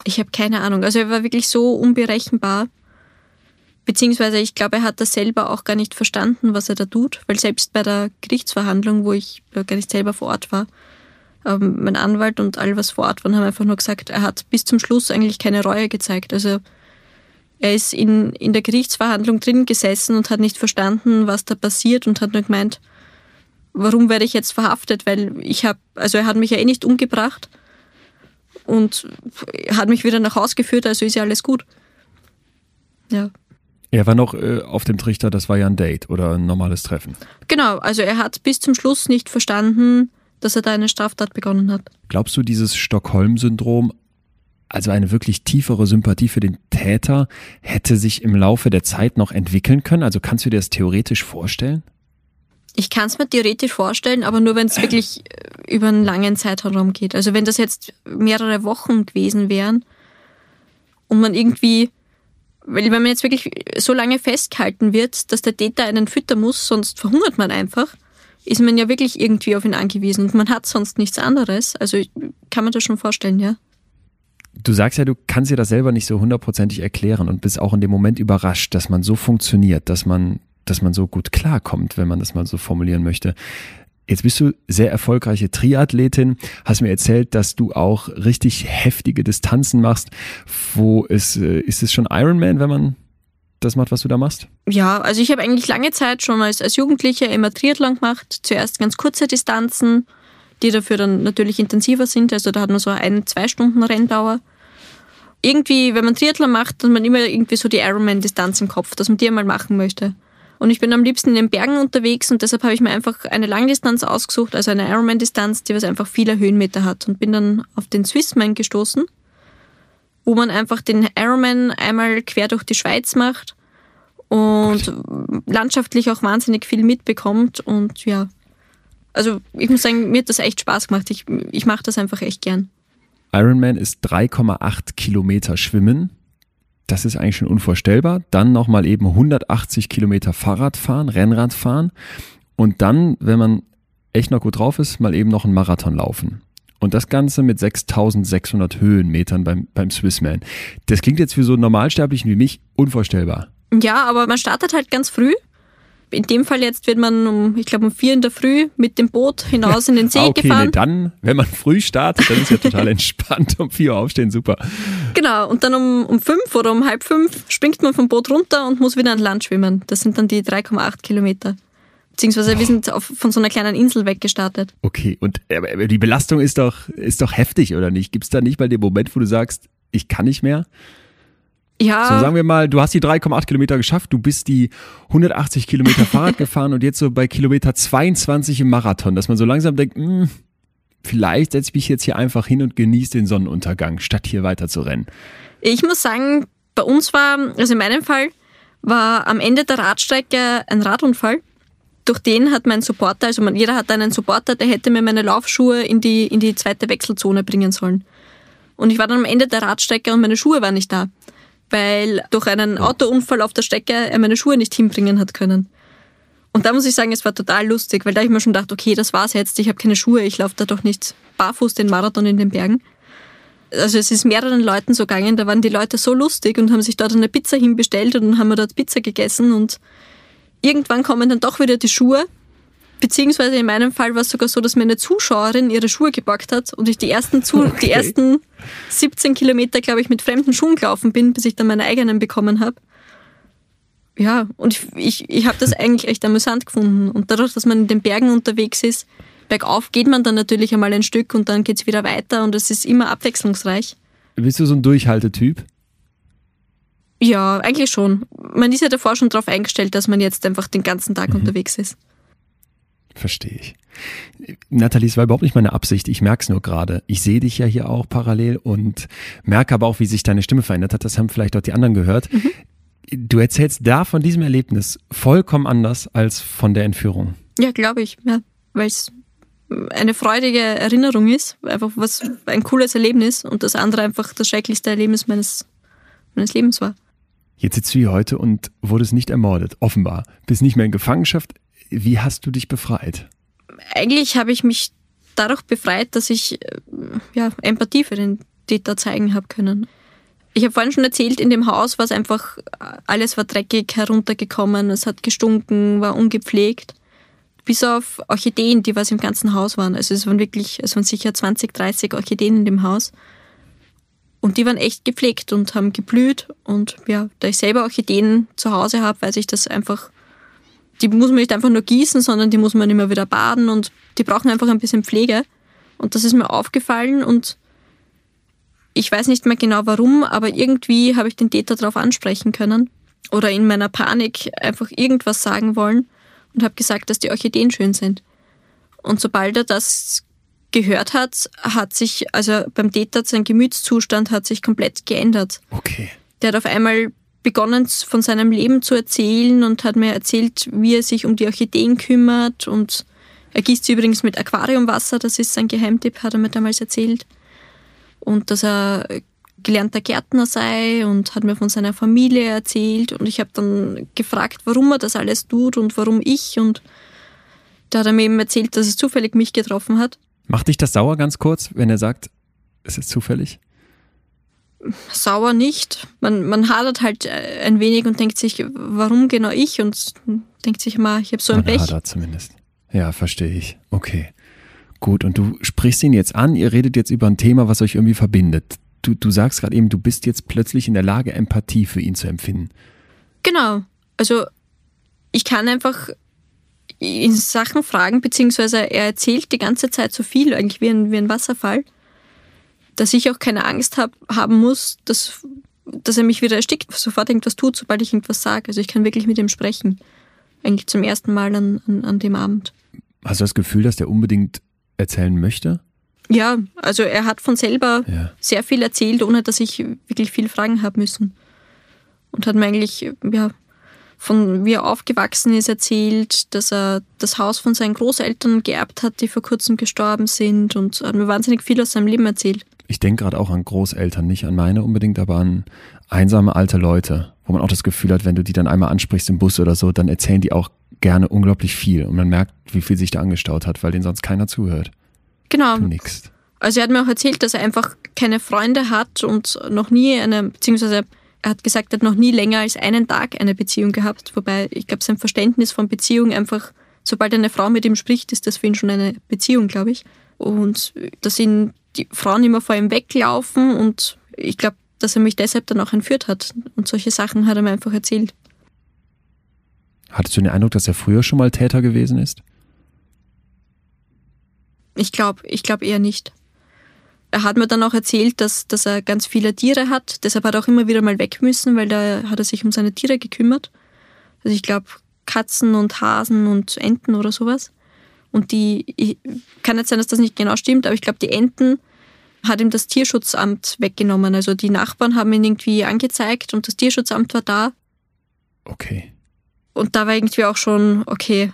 Ich habe keine Ahnung. Also er war wirklich so unberechenbar. Beziehungsweise ich glaube, er hat das selber auch gar nicht verstanden, was er da tut, weil selbst bei der Gerichtsverhandlung, wo ich gar nicht selber vor Ort war, ähm, mein Anwalt und all was vor Ort waren, haben einfach nur gesagt, er hat bis zum Schluss eigentlich keine Reue gezeigt. Also er ist in, in der Gerichtsverhandlung drin gesessen und hat nicht verstanden, was da passiert und hat nur gemeint, warum werde ich jetzt verhaftet? Weil ich habe, also er hat mich ja eh nicht umgebracht und hat mich wieder nach Hause geführt, also ist ja alles gut. Ja. Er war noch äh, auf dem Trichter, das war ja ein Date oder ein normales Treffen. Genau, also er hat bis zum Schluss nicht verstanden, dass er da eine Straftat begonnen hat. Glaubst du, dieses Stockholm-Syndrom, also eine wirklich tiefere Sympathie für den Täter, hätte sich im Laufe der Zeit noch entwickeln können? Also kannst du dir das theoretisch vorstellen? Ich kann es mir theoretisch vorstellen, aber nur wenn es wirklich äh, über einen langen Zeitraum geht. Also wenn das jetzt mehrere Wochen gewesen wären und man irgendwie, weil wenn man jetzt wirklich so lange festgehalten wird, dass der Täter einen füttern muss, sonst verhungert man einfach, ist man ja wirklich irgendwie auf ihn angewiesen und man hat sonst nichts anderes. Also kann man das schon vorstellen, ja. Du sagst ja, du kannst dir das selber nicht so hundertprozentig erklären und bist auch in dem Moment überrascht, dass man so funktioniert, dass man dass man so gut klarkommt, wenn man das mal so formulieren möchte. Jetzt bist du sehr erfolgreiche Triathletin, hast mir erzählt, dass du auch richtig heftige Distanzen machst. Wo ist, äh, ist es schon Ironman, wenn man das macht, was du da machst? Ja, also ich habe eigentlich lange Zeit schon als, als Jugendlicher immer Triathlon gemacht. Zuerst ganz kurze Distanzen, die dafür dann natürlich intensiver sind. Also da hat man so ein, zwei Stunden Renndauer. Irgendwie, wenn man Triathlon macht, hat man immer irgendwie so die Ironman-Distanz im Kopf, dass man die einmal machen möchte. Und ich bin am liebsten in den Bergen unterwegs und deshalb habe ich mir einfach eine Langdistanz ausgesucht, also eine Ironman-Distanz, die was einfach viele Höhenmeter hat und bin dann auf den Swissman gestoßen, wo man einfach den Ironman einmal quer durch die Schweiz macht und landschaftlich auch wahnsinnig viel mitbekommt und ja, also ich muss sagen, mir hat das echt Spaß gemacht. Ich, ich mache das einfach echt gern. Ironman ist 3,8 Kilometer Schwimmen, das ist eigentlich schon unvorstellbar. Dann nochmal eben 180 Kilometer Fahrrad fahren, Rennrad fahren und dann, wenn man echt noch gut drauf ist, mal eben noch einen Marathon laufen. Und das Ganze mit 6600 Höhenmetern beim, beim Swissman. Das klingt jetzt für so einen Normalsterblichen wie mich unvorstellbar. Ja, aber man startet halt ganz früh in dem Fall jetzt wird man um, ich glaube um vier in der Früh mit dem Boot hinaus in den See ah, okay, gefahren. Nee, dann, wenn man früh startet, dann ist ja total entspannt. Um vier Uhr aufstehen, super. Genau, und dann um, um fünf oder um halb fünf springt man vom Boot runter und muss wieder an Land schwimmen. Das sind dann die 3,8 Kilometer. Beziehungsweise oh. wir sind auf, von so einer kleinen Insel weggestartet. Okay, und die Belastung ist doch, ist doch heftig, oder nicht? Gibt es da nicht mal den Moment, wo du sagst, ich kann nicht mehr? Ja. So sagen wir mal, du hast die 3,8 Kilometer geschafft, du bist die 180 Kilometer Fahrrad gefahren und jetzt so bei Kilometer 22 im Marathon, dass man so langsam denkt, mh, hm, vielleicht setze ich mich jetzt hier einfach hin und genieße den Sonnenuntergang, statt hier weiter zu rennen. Ich muss sagen, bei uns war, also in meinem Fall, war am Ende der Radstrecke ein Radunfall. Durch den hat mein Supporter, also man, jeder hat einen Supporter, der hätte mir meine Laufschuhe in die, in die zweite Wechselzone bringen sollen. Und ich war dann am Ende der Radstrecke und meine Schuhe waren nicht da weil durch einen Autounfall auf der Strecke er meine Schuhe nicht hinbringen hat können. Und da muss ich sagen, es war total lustig, weil da ich mir schon dachte, okay, das war's jetzt, ich habe keine Schuhe, ich laufe da doch nicht barfuß den Marathon in den Bergen. Also es ist mehreren Leuten so gegangen, da waren die Leute so lustig und haben sich dort eine Pizza hinbestellt und dann haben wir dort Pizza gegessen und irgendwann kommen dann doch wieder die Schuhe Beziehungsweise in meinem Fall war es sogar so, dass mir eine Zuschauerin ihre Schuhe gepackt hat und ich die ersten, Zu okay. die ersten 17 Kilometer, glaube ich, mit fremden Schuhen gelaufen bin, bis ich dann meine eigenen bekommen habe. Ja, und ich, ich, ich habe das eigentlich echt amüsant gefunden. Und dadurch, dass man in den Bergen unterwegs ist, bergauf geht man dann natürlich einmal ein Stück und dann geht es wieder weiter und es ist immer abwechslungsreich. Bist du so ein Durchhaltetyp? Ja, eigentlich schon. Man ist ja davor schon darauf eingestellt, dass man jetzt einfach den ganzen Tag mhm. unterwegs ist. Verstehe ich. Nathalie, es war überhaupt nicht meine Absicht. Ich merke es nur gerade. Ich sehe dich ja hier auch parallel und merke aber auch, wie sich deine Stimme verändert hat. Das haben vielleicht auch die anderen gehört. Mhm. Du erzählst da von diesem Erlebnis vollkommen anders als von der Entführung. Ja, glaube ich. Ja, weil es eine freudige Erinnerung ist, einfach was ein cooles Erlebnis und das andere einfach das schrecklichste Erlebnis meines, meines Lebens war. Jetzt sitzt du hier heute und wurdest nicht ermordet, offenbar. Bist nicht mehr in Gefangenschaft. Wie hast du dich befreit? Eigentlich habe ich mich dadurch befreit, dass ich äh, ja, Empathie für den Täter zeigen habe können. Ich habe vorhin schon erzählt, in dem Haus war es einfach, alles war dreckig heruntergekommen, es hat gestunken, war ungepflegt. Bis auf Orchideen, die was im ganzen Haus waren. Also es waren wirklich, es waren sicher 20, 30 Orchideen in dem Haus. Und die waren echt gepflegt und haben geblüht. Und ja, da ich selber Orchideen zu Hause habe, weiß ich das einfach, die muss man nicht einfach nur gießen, sondern die muss man immer wieder baden und die brauchen einfach ein bisschen Pflege. Und das ist mir aufgefallen und ich weiß nicht mehr genau warum, aber irgendwie habe ich den Täter darauf ansprechen können oder in meiner Panik einfach irgendwas sagen wollen und habe gesagt, dass die Orchideen schön sind. Und sobald er das gehört hat, hat sich, also beim Täter sein Gemütszustand hat sich komplett geändert. Okay. Der hat auf einmal begonnen von seinem Leben zu erzählen und hat mir erzählt, wie er sich um die Orchideen kümmert und er gießt sie übrigens mit Aquariumwasser, das ist sein Geheimtipp, hat er mir damals erzählt. Und dass er gelernter Gärtner sei und hat mir von seiner Familie erzählt und ich habe dann gefragt, warum er das alles tut und warum ich und da hat er mir eben erzählt, dass es zufällig mich getroffen hat. Macht dich das sauer ganz kurz, wenn er sagt, es ist zufällig? Sauer nicht. Man, man hadert halt äh, ein wenig und denkt sich, warum genau ich? Und denkt sich mal, ich habe so ein Pech. Hadert zumindest. Ja, verstehe ich. Okay. Gut, und du sprichst ihn jetzt an, ihr redet jetzt über ein Thema, was euch irgendwie verbindet. Du, du sagst gerade eben, du bist jetzt plötzlich in der Lage, Empathie für ihn zu empfinden. Genau. Also ich kann einfach in Sachen fragen, beziehungsweise er erzählt die ganze Zeit so viel, eigentlich wie ein, wie ein Wasserfall, dass ich auch keine Angst hab, haben muss, dass, dass er mich wieder erstickt, sofort irgendwas tut, sobald ich irgendwas sage. Also ich kann wirklich mit ihm sprechen. Eigentlich zum ersten Mal an, an, an dem Abend. Hast du das Gefühl, dass der unbedingt erzählen möchte? Ja, also er hat von selber ja. sehr viel erzählt, ohne dass ich wirklich viel fragen habe müssen. Und hat mir eigentlich, ja, von wie er aufgewachsen ist, erzählt, dass er das Haus von seinen Großeltern geerbt hat, die vor kurzem gestorben sind und hat mir wahnsinnig viel aus seinem Leben erzählt. Ich denke gerade auch an Großeltern, nicht an meine unbedingt, aber an einsame alte Leute, wo man auch das Gefühl hat, wenn du die dann einmal ansprichst im Bus oder so, dann erzählen die auch gerne unglaublich viel und man merkt, wie viel sich da angestaut hat, weil denen sonst keiner zuhört. Genau. Du nix. Also er hat mir auch erzählt, dass er einfach keine Freunde hat und noch nie eine, beziehungsweise er hat gesagt, er hat noch nie länger als einen Tag eine Beziehung gehabt, wobei ich glaube, sein Verständnis von Beziehung einfach, sobald eine Frau mit ihm spricht, ist das für ihn schon eine Beziehung, glaube ich. Und dass ihn die Frauen immer vor ihm weglaufen und ich glaube, dass er mich deshalb dann auch entführt hat. Und solche Sachen hat er mir einfach erzählt. Hattest du den Eindruck, dass er früher schon mal Täter gewesen ist? Ich glaube ich glaub eher nicht. Er hat mir dann auch erzählt, dass, dass er ganz viele Tiere hat. Deshalb hat er auch immer wieder mal weg müssen, weil da hat er sich um seine Tiere gekümmert. Also ich glaube Katzen und Hasen und Enten oder sowas. Und die, ich, kann nicht sein, dass das nicht genau stimmt, aber ich glaube, die Enten hat ihm das Tierschutzamt weggenommen. Also die Nachbarn haben ihn irgendwie angezeigt und das Tierschutzamt war da. Okay. Und da war irgendwie auch schon, okay,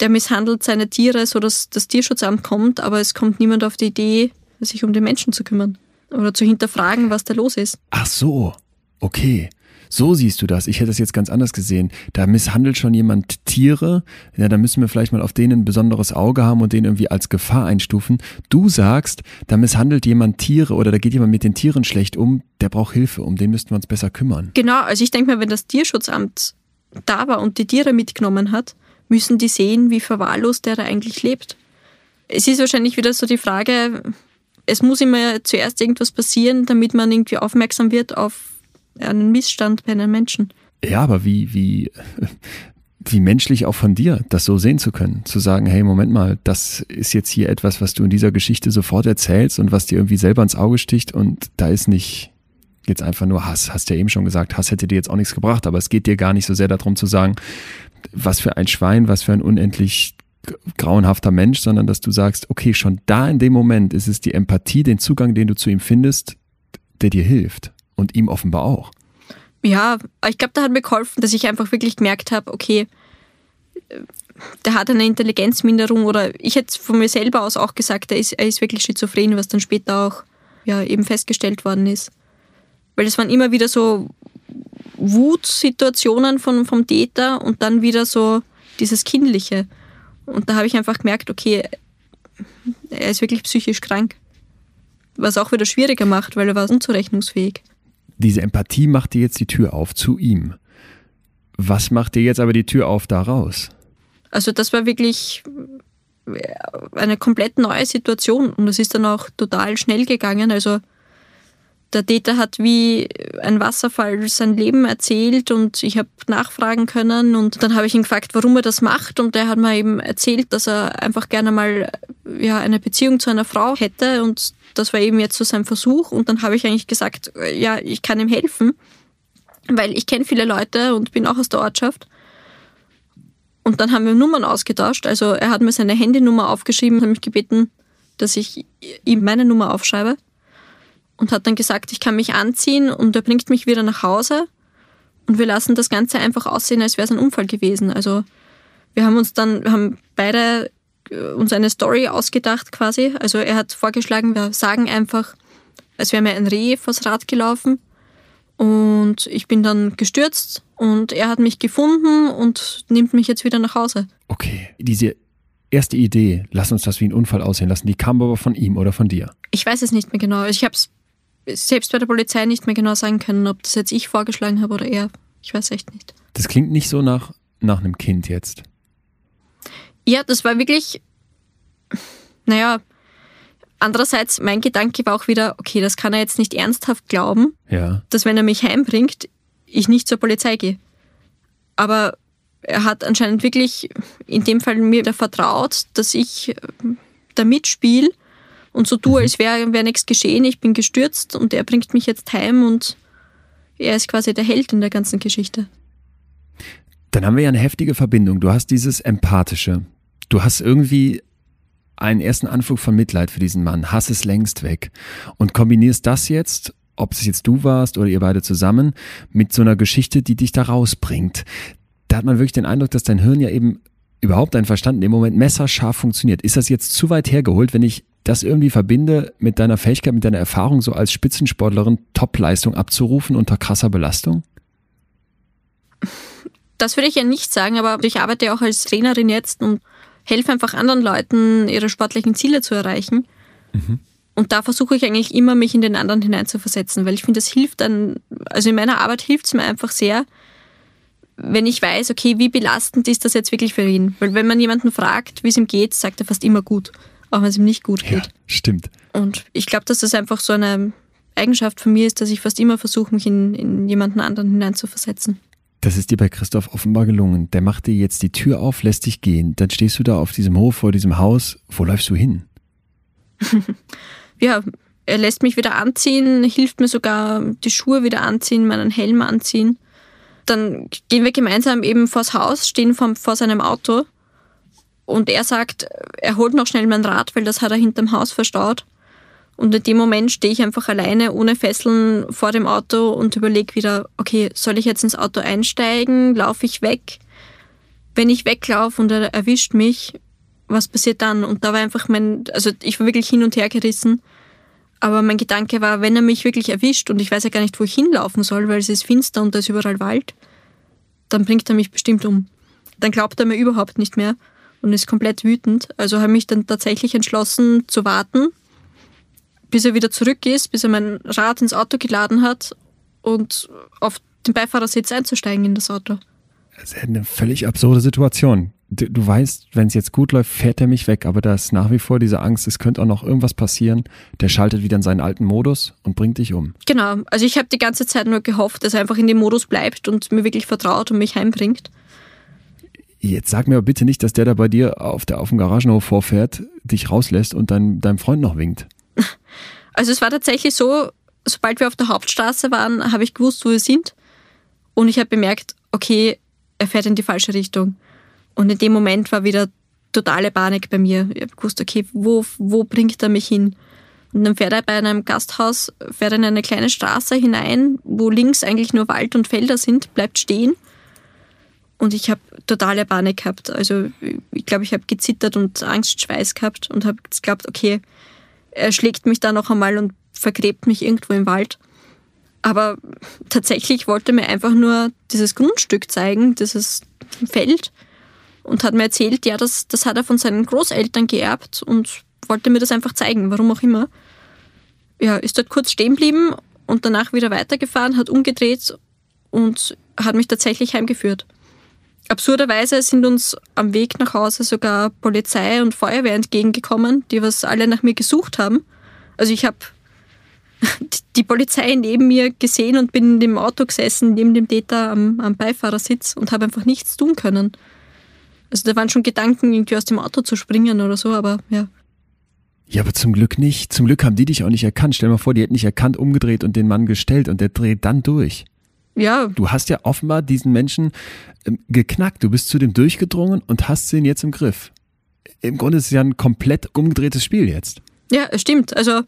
der misshandelt seine Tiere, so dass das Tierschutzamt kommt, aber es kommt niemand auf die Idee, sich um den Menschen zu kümmern oder zu hinterfragen, was da los ist. Ach so, okay. So siehst du das. Ich hätte das jetzt ganz anders gesehen. Da misshandelt schon jemand Tiere. Ja, da müssen wir vielleicht mal auf denen ein besonderes Auge haben und den irgendwie als Gefahr einstufen. Du sagst, da misshandelt jemand Tiere oder da geht jemand mit den Tieren schlecht um. Der braucht Hilfe. Um den müssten wir uns besser kümmern. Genau. Also ich denke mal, wenn das Tierschutzamt da war und die Tiere mitgenommen hat, müssen die sehen, wie verwahrlost der da eigentlich lebt. Es ist wahrscheinlich wieder so die Frage, es muss immer zuerst irgendwas passieren, damit man irgendwie aufmerksam wird auf einen Missstand bei einem Menschen. Ja, aber wie, wie, wie menschlich auch von dir, das so sehen zu können. Zu sagen, hey, Moment mal, das ist jetzt hier etwas, was du in dieser Geschichte sofort erzählst und was dir irgendwie selber ins Auge sticht und da ist nicht Jetzt einfach nur Hass. Hast ja eben schon gesagt, Hass hätte dir jetzt auch nichts gebracht, aber es geht dir gar nicht so sehr darum zu sagen, was für ein Schwein, was für ein unendlich grauenhafter Mensch, sondern dass du sagst, okay, schon da in dem Moment ist es die Empathie, den Zugang, den du zu ihm findest, der dir hilft und ihm offenbar auch. Ja, ich glaube, da hat mir geholfen, dass ich einfach wirklich gemerkt habe, okay, der hat eine Intelligenzminderung oder ich hätte von mir selber aus auch gesagt, er ist, er ist wirklich schizophren, was dann später auch ja, eben festgestellt worden ist. Weil es waren immer wieder so Wutsituationen von, vom Täter und dann wieder so dieses Kindliche. Und da habe ich einfach gemerkt, okay, er ist wirklich psychisch krank. Was auch wieder schwieriger macht, weil er war unzurechnungsfähig. Diese Empathie macht dir jetzt die Tür auf zu ihm. Was macht dir jetzt aber die Tür auf da raus? Also das war wirklich eine komplett neue Situation und es ist dann auch total schnell gegangen. Also der Täter hat wie ein Wasserfall sein Leben erzählt und ich habe nachfragen können und dann habe ich ihn gefragt, warum er das macht und er hat mir eben erzählt, dass er einfach gerne mal ja, eine Beziehung zu einer Frau hätte und das war eben jetzt so sein Versuch und dann habe ich eigentlich gesagt, ja, ich kann ihm helfen, weil ich kenne viele Leute und bin auch aus der Ortschaft. Und dann haben wir Nummern ausgetauscht. Also er hat mir seine Handynummer aufgeschrieben hat mich gebeten, dass ich ihm meine Nummer aufschreibe und hat dann gesagt, ich kann mich anziehen und er bringt mich wieder nach Hause und wir lassen das Ganze einfach aussehen, als wäre es ein Unfall gewesen. Also wir haben uns dann, wir haben beide uns eine Story ausgedacht quasi. Also er hat vorgeschlagen, wir sagen einfach, als wäre mir ein Reh vors Rad gelaufen und ich bin dann gestürzt und er hat mich gefunden und nimmt mich jetzt wieder nach Hause. Okay, diese erste Idee, lass uns das wie ein Unfall aussehen lassen, die kam aber von ihm oder von dir? Ich weiß es nicht mehr genau. Ich habe es selbst bei der Polizei nicht mehr genau sagen können, ob das jetzt ich vorgeschlagen habe oder er. Ich weiß echt nicht. Das klingt nicht so nach, nach einem Kind jetzt. Ja, das war wirklich, naja, andererseits, mein Gedanke war auch wieder, okay, das kann er jetzt nicht ernsthaft glauben, ja. dass wenn er mich heimbringt, ich nicht zur Polizei gehe. Aber er hat anscheinend wirklich in dem Fall mir vertraut, dass ich da mitspiele und so tue, mhm. als wäre wär nichts geschehen, ich bin gestürzt und er bringt mich jetzt heim und er ist quasi der Held in der ganzen Geschichte. Dann haben wir ja eine heftige Verbindung. Du hast dieses Empathische. Du hast irgendwie einen ersten Anflug von Mitleid für diesen Mann, Hass ist längst weg und kombinierst das jetzt, ob es jetzt du warst oder ihr beide zusammen, mit so einer Geschichte, die dich da rausbringt. Da hat man wirklich den Eindruck, dass dein Hirn ja eben überhaupt dein Verstand dem Moment messerscharf funktioniert. Ist das jetzt zu weit hergeholt, wenn ich das irgendwie verbinde mit deiner Fähigkeit, mit deiner Erfahrung, so als Spitzensportlerin Topleistung abzurufen unter krasser Belastung? Das würde ich ja nicht sagen, aber ich arbeite ja auch als Trainerin jetzt und helfe einfach anderen Leuten, ihre sportlichen Ziele zu erreichen. Mhm. Und da versuche ich eigentlich immer, mich in den anderen hineinzuversetzen, weil ich finde, das hilft dann, also in meiner Arbeit hilft es mir einfach sehr, wenn ich weiß, okay, wie belastend ist das jetzt wirklich für ihn? Weil wenn man jemanden fragt, wie es ihm geht, sagt er fast immer gut auch wenn es ihm nicht gut geht. Ja, stimmt. Und ich glaube, dass das einfach so eine Eigenschaft von mir ist, dass ich fast immer versuche, mich in, in jemanden anderen hineinzuversetzen. Das ist dir bei Christoph offenbar gelungen. Der macht dir jetzt die Tür auf, lässt dich gehen. Dann stehst du da auf diesem Hof vor diesem Haus. Wo läufst du hin? ja, er lässt mich wieder anziehen, hilft mir sogar die Schuhe wieder anziehen, meinen Helm anziehen. Dann gehen wir gemeinsam eben vors Haus, stehen vor, vor seinem Auto und er sagt, er holt noch schnell mein Rad, weil das hat er hinterm Haus verstaut. Und in dem Moment stehe ich einfach alleine ohne Fesseln vor dem Auto und überlege wieder, okay, soll ich jetzt ins Auto einsteigen? Laufe ich weg? Wenn ich weglaufe und er erwischt mich, was passiert dann? Und da war einfach mein, also ich war wirklich hin und her gerissen. Aber mein Gedanke war, wenn er mich wirklich erwischt und ich weiß ja gar nicht, wo ich hinlaufen soll, weil es ist finster und da ist überall Wald, dann bringt er mich bestimmt um. Dann glaubt er mir überhaupt nicht mehr und ist komplett wütend. Also habe ich mich dann tatsächlich entschlossen zu warten, bis er wieder zurück ist, bis er mein Rad ins Auto geladen hat und auf den Beifahrersitz einzusteigen in das Auto. Das ist eine völlig absurde Situation. Du, du weißt, wenn es jetzt gut läuft, fährt er mich weg, aber da ist nach wie vor diese Angst, es könnte auch noch irgendwas passieren. Der schaltet wieder in seinen alten Modus und bringt dich um. Genau, also ich habe die ganze Zeit nur gehofft, dass er einfach in dem Modus bleibt und mir wirklich vertraut und mich heimbringt. Jetzt sag mir aber bitte nicht, dass der da bei dir auf, der, auf dem Garagenhof vorfährt, dich rauslässt und dein, deinem Freund noch winkt. Also es war tatsächlich so, sobald wir auf der Hauptstraße waren, habe ich gewusst, wo wir sind. Und ich habe bemerkt, okay, er fährt in die falsche Richtung. Und in dem Moment war wieder totale Panik bei mir. Ich habe gewusst, okay, wo, wo bringt er mich hin? Und dann fährt er bei einem Gasthaus, fährt in eine kleine Straße hinein, wo links eigentlich nur Wald und Felder sind, bleibt stehen. Und ich habe totale Panik gehabt. Also ich glaube, ich habe gezittert und Angstschweiß gehabt und habe geglaubt, okay, er schlägt mich da noch einmal und vergräbt mich irgendwo im Wald. Aber tatsächlich wollte mir einfach nur dieses Grundstück zeigen, dieses Feld und hat mir erzählt, ja, das, das hat er von seinen Großeltern geerbt und wollte mir das einfach zeigen, warum auch immer. Ja, ist dort kurz stehen geblieben und danach wieder weitergefahren, hat umgedreht und hat mich tatsächlich heimgeführt. Absurderweise sind uns am Weg nach Hause sogar Polizei und Feuerwehr entgegengekommen, die was alle nach mir gesucht haben. Also ich habe die Polizei neben mir gesehen und bin in dem Auto gesessen, neben dem Täter am, am Beifahrersitz und habe einfach nichts tun können. Also da waren schon Gedanken, irgendwie aus dem Auto zu springen oder so, aber ja. Ja, aber zum Glück nicht. Zum Glück haben die dich auch nicht erkannt. Stell dir mal vor, die hätten nicht erkannt, umgedreht und den Mann gestellt und der dreht dann durch. Ja. Du hast ja offenbar diesen Menschen ähm, geknackt. Du bist zu dem durchgedrungen und hast ihn jetzt im Griff. Im Grunde ist es ja ein komplett umgedrehtes Spiel jetzt. Ja, es stimmt. Also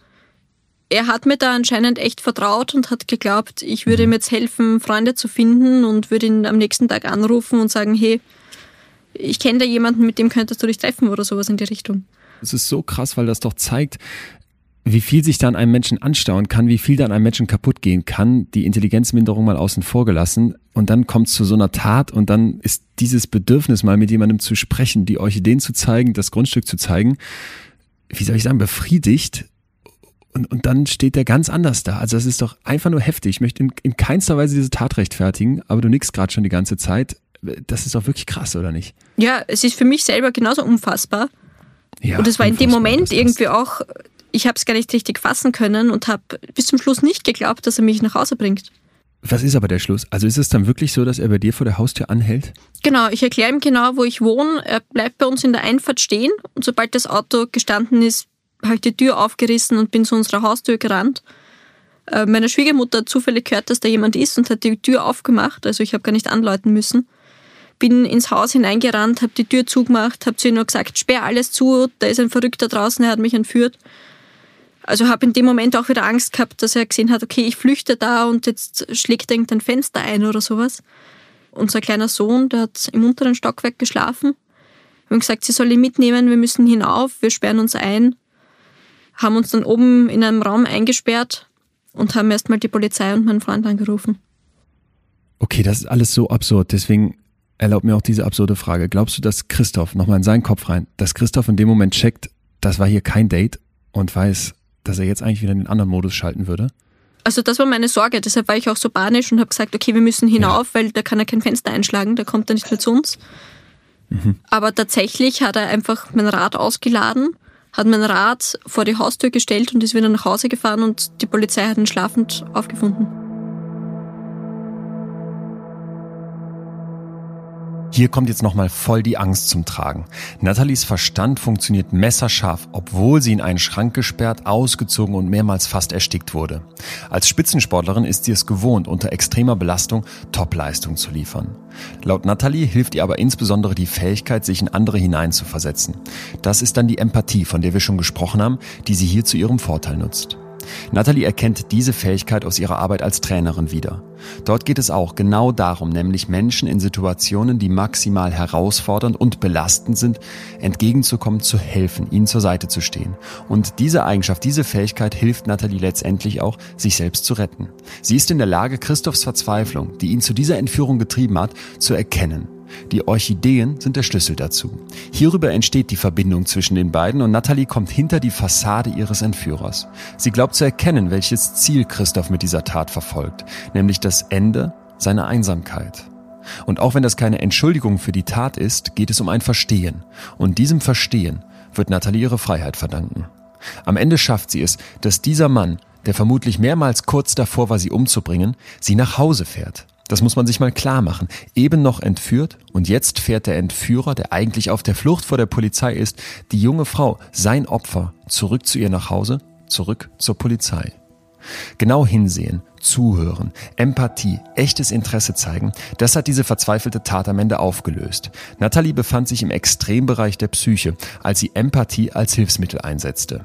er hat mir da anscheinend echt vertraut und hat geglaubt, ich würde mhm. ihm jetzt helfen, Freunde zu finden und würde ihn am nächsten Tag anrufen und sagen, hey, ich kenne da jemanden, mit dem könntest du dich treffen oder sowas in die Richtung. Es ist so krass, weil das doch zeigt, wie viel sich da an einem Menschen anstauen kann, wie viel da an einem Menschen kaputt gehen kann, die Intelligenzminderung mal außen vor gelassen. Und dann kommt es zu so einer Tat und dann ist dieses Bedürfnis mal mit jemandem zu sprechen, die Orchideen zu zeigen, das Grundstück zu zeigen, wie soll ich sagen, befriedigt. Und, und dann steht der ganz anders da. Also das ist doch einfach nur heftig. Ich möchte in, in keinster Weise diese Tat rechtfertigen, aber du nickst gerade schon die ganze Zeit das ist doch wirklich krass, oder nicht? Ja, es ist für mich selber genauso unfassbar. Ja, und es war in dem Moment irgendwie auch, ich habe es gar nicht richtig fassen können und habe bis zum Schluss nicht geglaubt, dass er mich nach Hause bringt. Was ist aber der Schluss? Also ist es dann wirklich so, dass er bei dir vor der Haustür anhält? Genau, ich erkläre ihm genau, wo ich wohne. Er bleibt bei uns in der Einfahrt stehen und sobald das Auto gestanden ist, habe ich die Tür aufgerissen und bin zu unserer Haustür gerannt. Äh, Meine Schwiegermutter hat zufällig gehört, dass da jemand ist und hat die Tür aufgemacht, also ich habe gar nicht anläuten müssen bin ins Haus hineingerannt, habe die Tür zugemacht, habe zu ihr nur gesagt, sperr alles zu, da ist ein Verrückter draußen, er hat mich entführt. Also habe in dem Moment auch wieder Angst gehabt, dass er gesehen hat, okay, ich flüchte da und jetzt schlägt irgendein Fenster ein oder sowas. Unser kleiner Sohn, der hat im unteren Stockwerk geschlafen. Wir haben gesagt, sie soll ihn mitnehmen, wir müssen hinauf, wir sperren uns ein. Haben uns dann oben in einem Raum eingesperrt und haben erstmal die Polizei und meinen Freund angerufen. Okay, das ist alles so absurd. Deswegen erlaubt mir auch diese absurde Frage. Glaubst du, dass Christoph, nochmal in seinen Kopf rein, dass Christoph in dem Moment checkt, das war hier kein Date und weiß, dass er jetzt eigentlich wieder in den anderen Modus schalten würde? Also das war meine Sorge, deshalb war ich auch so panisch und habe gesagt, okay, wir müssen hinauf, ja. weil da kann er kein Fenster einschlagen, da kommt er nicht mehr zu uns. Mhm. Aber tatsächlich hat er einfach mein Rad ausgeladen, hat mein Rad vor die Haustür gestellt und ist wieder nach Hause gefahren und die Polizei hat ihn schlafend aufgefunden. Hier kommt jetzt nochmal voll die Angst zum Tragen. Nathalies Verstand funktioniert messerscharf, obwohl sie in einen Schrank gesperrt, ausgezogen und mehrmals fast erstickt wurde. Als Spitzensportlerin ist sie es gewohnt, unter extremer Belastung Topleistung zu liefern. Laut Nathalie hilft ihr aber insbesondere die Fähigkeit, sich in andere hineinzuversetzen. Das ist dann die Empathie, von der wir schon gesprochen haben, die sie hier zu ihrem Vorteil nutzt. Natalie erkennt diese Fähigkeit aus ihrer Arbeit als Trainerin wieder. Dort geht es auch genau darum, nämlich Menschen in Situationen, die maximal herausfordernd und belastend sind, entgegenzukommen, zu helfen, ihnen zur Seite zu stehen. Und diese Eigenschaft, diese Fähigkeit hilft Natalie letztendlich auch, sich selbst zu retten. Sie ist in der Lage, Christophs Verzweiflung, die ihn zu dieser Entführung getrieben hat, zu erkennen die Orchideen sind der Schlüssel dazu. Hierüber entsteht die Verbindung zwischen den beiden und Natalie kommt hinter die Fassade ihres Entführers. Sie glaubt zu erkennen, welches Ziel Christoph mit dieser Tat verfolgt, nämlich das Ende seiner Einsamkeit. Und auch wenn das keine Entschuldigung für die Tat ist, geht es um ein Verstehen. Und diesem Verstehen wird Natalie ihre Freiheit verdanken. Am Ende schafft sie es, dass dieser Mann, der vermutlich mehrmals kurz davor war, sie umzubringen, sie nach Hause fährt. Das muss man sich mal klar machen. Eben noch entführt und jetzt fährt der Entführer, der eigentlich auf der Flucht vor der Polizei ist, die junge Frau, sein Opfer, zurück zu ihr nach Hause, zurück zur Polizei. Genau hinsehen, zuhören, Empathie, echtes Interesse zeigen, das hat diese verzweifelte Tat am Ende aufgelöst. Natalie befand sich im Extrembereich der Psyche, als sie Empathie als Hilfsmittel einsetzte.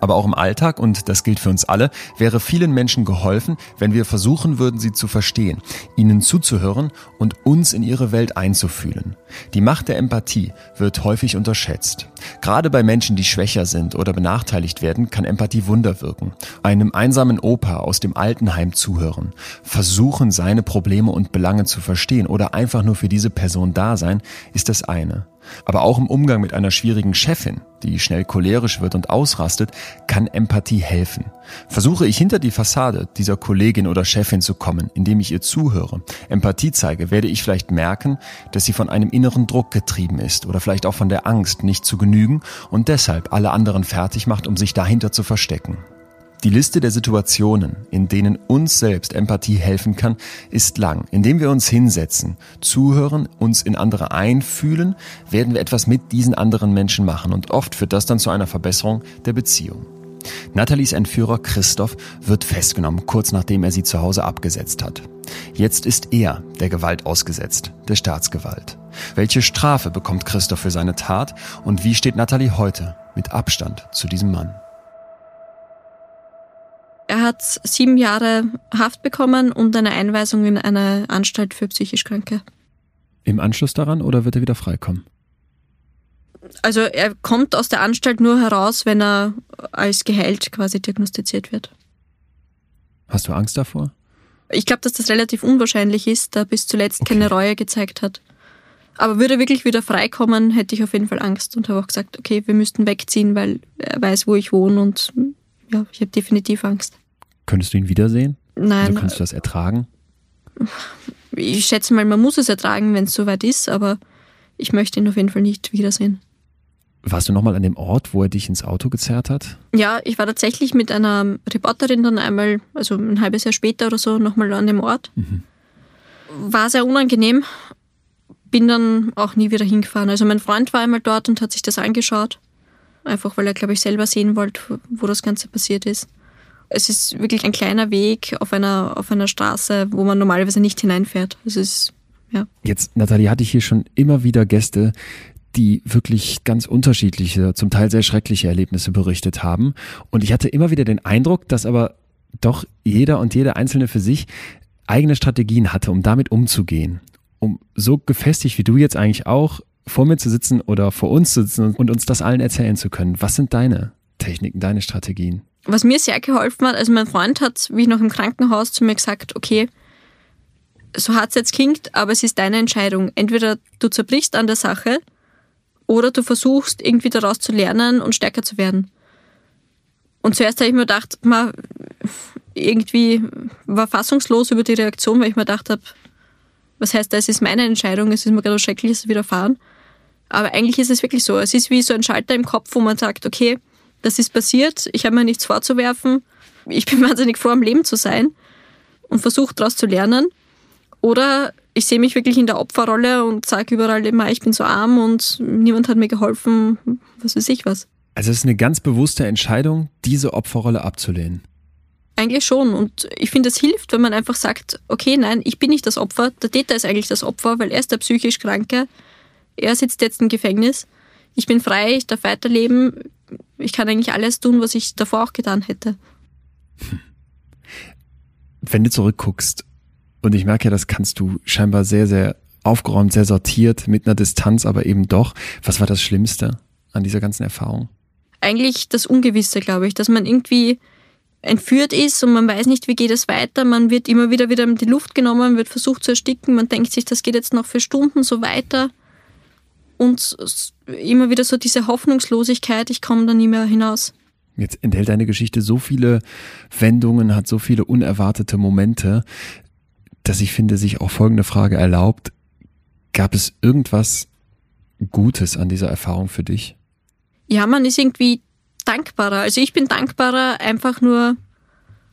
Aber auch im Alltag, und das gilt für uns alle, wäre vielen Menschen geholfen, wenn wir versuchen würden, sie zu verstehen, ihnen zuzuhören und uns in ihre Welt einzufühlen. Die Macht der Empathie wird häufig unterschätzt. Gerade bei Menschen, die schwächer sind oder benachteiligt werden, kann Empathie Wunder wirken. Einem einsamen Opa aus dem Altenheim zuhören, versuchen, seine Probleme und Belange zu verstehen oder einfach nur für diese Person da sein, ist das eine. Aber auch im Umgang mit einer schwierigen Chefin, die schnell cholerisch wird und ausrastet, kann Empathie helfen. Versuche ich hinter die Fassade dieser Kollegin oder Chefin zu kommen, indem ich ihr zuhöre, Empathie zeige, werde ich vielleicht merken, dass sie von einem inneren Druck getrieben ist oder vielleicht auch von der Angst, nicht zu genügen und deshalb alle anderen fertig macht, um sich dahinter zu verstecken. Die Liste der Situationen, in denen uns selbst Empathie helfen kann, ist lang. Indem wir uns hinsetzen, zuhören, uns in andere einfühlen, werden wir etwas mit diesen anderen Menschen machen und oft führt das dann zu einer Verbesserung der Beziehung. Nathalies Entführer Christoph wird festgenommen, kurz nachdem er sie zu Hause abgesetzt hat. Jetzt ist er der Gewalt ausgesetzt, der Staatsgewalt. Welche Strafe bekommt Christoph für seine Tat und wie steht Nathalie heute mit Abstand zu diesem Mann? Er hat sieben Jahre Haft bekommen und eine Einweisung in eine Anstalt für psychisch Kranke. Im Anschluss daran oder wird er wieder freikommen? Also er kommt aus der Anstalt nur heraus, wenn er als geheilt quasi diagnostiziert wird. Hast du Angst davor? Ich glaube, dass das relativ unwahrscheinlich ist, da er bis zuletzt okay. keine Reue gezeigt hat. Aber würde er wirklich wieder freikommen, hätte ich auf jeden Fall Angst und habe auch gesagt, okay, wir müssten wegziehen, weil er weiß, wo ich wohne und ja, ich habe definitiv Angst. Könntest du ihn wiedersehen? Nein. Also kannst du das ertragen? Ich schätze mal, man muss es ertragen, wenn es soweit ist, aber ich möchte ihn auf jeden Fall nicht wiedersehen. Warst du nochmal an dem Ort, wo er dich ins Auto gezerrt hat? Ja, ich war tatsächlich mit einer Reporterin dann einmal, also ein halbes Jahr später oder so, nochmal an dem Ort. Mhm. War sehr unangenehm. Bin dann auch nie wieder hingefahren. Also mein Freund war einmal dort und hat sich das angeschaut. Einfach weil er, glaube ich, selber sehen wollte, wo das Ganze passiert ist. Es ist wirklich ein kleiner Weg auf einer, auf einer Straße, wo man normalerweise nicht hineinfährt. Es ist, ja. Jetzt, Nathalie, hatte ich hier schon immer wieder Gäste, die wirklich ganz unterschiedliche, zum Teil sehr schreckliche Erlebnisse berichtet haben. Und ich hatte immer wieder den Eindruck, dass aber doch jeder und jede Einzelne für sich eigene Strategien hatte, um damit umzugehen. Um so gefestigt wie du jetzt eigentlich auch vor mir zu sitzen oder vor uns zu sitzen und uns das allen erzählen zu können. Was sind deine Techniken, deine Strategien? Was mir sehr geholfen hat, also mein Freund hat, wie ich noch im Krankenhaus zu mir gesagt, okay, so hart es jetzt klingt, aber es ist deine Entscheidung. Entweder du zerbrichst an der Sache oder du versuchst irgendwie daraus zu lernen und stärker zu werden. Und zuerst habe ich mir gedacht, man, irgendwie war fassungslos über die Reaktion, weil ich mir gedacht habe, was heißt das, ist meine Entscheidung, es ist mir gerade was Schreckliches widerfahren. Aber eigentlich ist es wirklich so. Es ist wie so ein Schalter im Kopf, wo man sagt, okay, das ist passiert, ich habe mir nichts vorzuwerfen, ich bin wahnsinnig froh, am Leben zu sein und versuche daraus zu lernen. Oder ich sehe mich wirklich in der Opferrolle und sage überall immer, ich bin so arm und niemand hat mir geholfen, was weiß ich was. Also es ist eine ganz bewusste Entscheidung, diese Opferrolle abzulehnen. Eigentlich schon. Und ich finde, es hilft, wenn man einfach sagt, okay, nein, ich bin nicht das Opfer, der Täter ist eigentlich das Opfer, weil er ist der psychisch Kranke. Er sitzt jetzt im Gefängnis. Ich bin frei, ich darf weiterleben. Ich kann eigentlich alles tun, was ich davor auch getan hätte. Wenn du zurückguckst, und ich merke ja, das kannst du scheinbar sehr, sehr aufgeräumt, sehr sortiert, mit einer Distanz, aber eben doch. Was war das Schlimmste an dieser ganzen Erfahrung? Eigentlich das Ungewisse, glaube ich, dass man irgendwie entführt ist und man weiß nicht, wie geht es weiter. Man wird immer wieder wieder in die Luft genommen, wird versucht zu ersticken. Man denkt sich, das geht jetzt noch für Stunden so weiter. Und immer wieder so diese Hoffnungslosigkeit, ich komme da nie mehr hinaus. Jetzt enthält deine Geschichte so viele Wendungen, hat so viele unerwartete Momente, dass ich finde, sich auch folgende Frage erlaubt. Gab es irgendwas Gutes an dieser Erfahrung für dich? Ja, man ist irgendwie dankbarer. Also ich bin dankbarer einfach nur,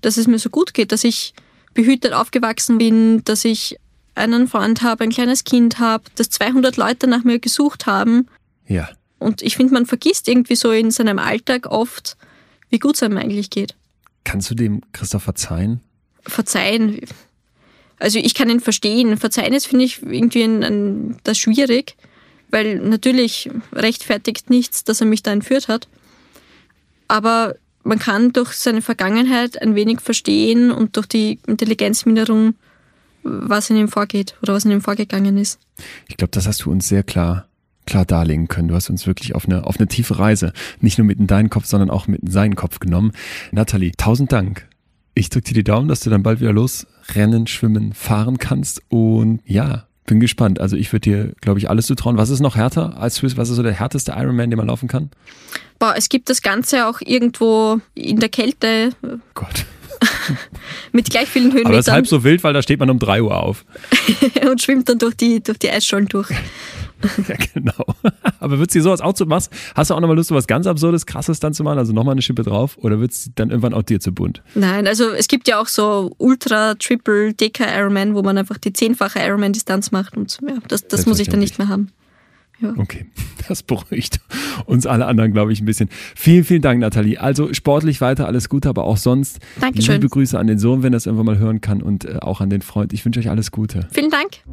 dass es mir so gut geht, dass ich behütet aufgewachsen bin, dass ich einen Freund habe, ein kleines Kind habe, dass 200 Leute nach mir gesucht haben. Ja. Und ich finde, man vergisst irgendwie so in seinem Alltag oft, wie gut es einem eigentlich geht. Kannst du dem Christoph verzeihen? Verzeihen. Also ich kann ihn verstehen. Verzeihen ist, finde ich, irgendwie ein, ein, das schwierig, weil natürlich rechtfertigt nichts, dass er mich da entführt hat. Aber man kann durch seine Vergangenheit ein wenig verstehen und durch die Intelligenzminderung, was in ihm vorgeht oder was in ihm vorgegangen ist. Ich glaube, das hast du uns sehr klar klar darlegen können. Du hast uns wirklich auf eine, auf eine tiefe Reise, nicht nur mit in deinen Kopf, sondern auch mit in seinen Kopf genommen. Nathalie, tausend Dank. Ich drücke dir die Daumen, dass du dann bald wieder losrennen, schwimmen, fahren kannst. Und ja, bin gespannt. Also ich würde dir, glaube ich, alles zutrauen. Was ist noch härter als Swiss? Was ist so der härteste Ironman, den man laufen kann? Boah, es gibt das Ganze auch irgendwo in der Kälte. Gott. mit gleich vielen Höhenmetern. Aber das ist halb so wild, weil da steht man um drei Uhr auf. und schwimmt dann durch die, durch die Eisschollen durch. ja, genau. Aber würdest du dir sowas auch zu machen? Hast du auch nochmal Lust, so was ganz Absurdes, Krasses dann zu machen? Also nochmal eine Schippe drauf? Oder wird es dann irgendwann auch dir zu bunt? Nein, also es gibt ja auch so Ultra, Triple, Decker Ironman, wo man einfach die zehnfache Ironman-Distanz macht. Und ja, das, das muss ich dann nicht mehr haben. Ja. Okay, das beruhigt uns alle anderen, glaube ich, ein bisschen. Vielen, vielen Dank, Nathalie. Also sportlich weiter, alles Gute, aber auch sonst Dankeschön. liebe Grüße an den Sohn, wenn er es irgendwann mal hören kann und äh, auch an den Freund. Ich wünsche euch alles Gute. Vielen Dank.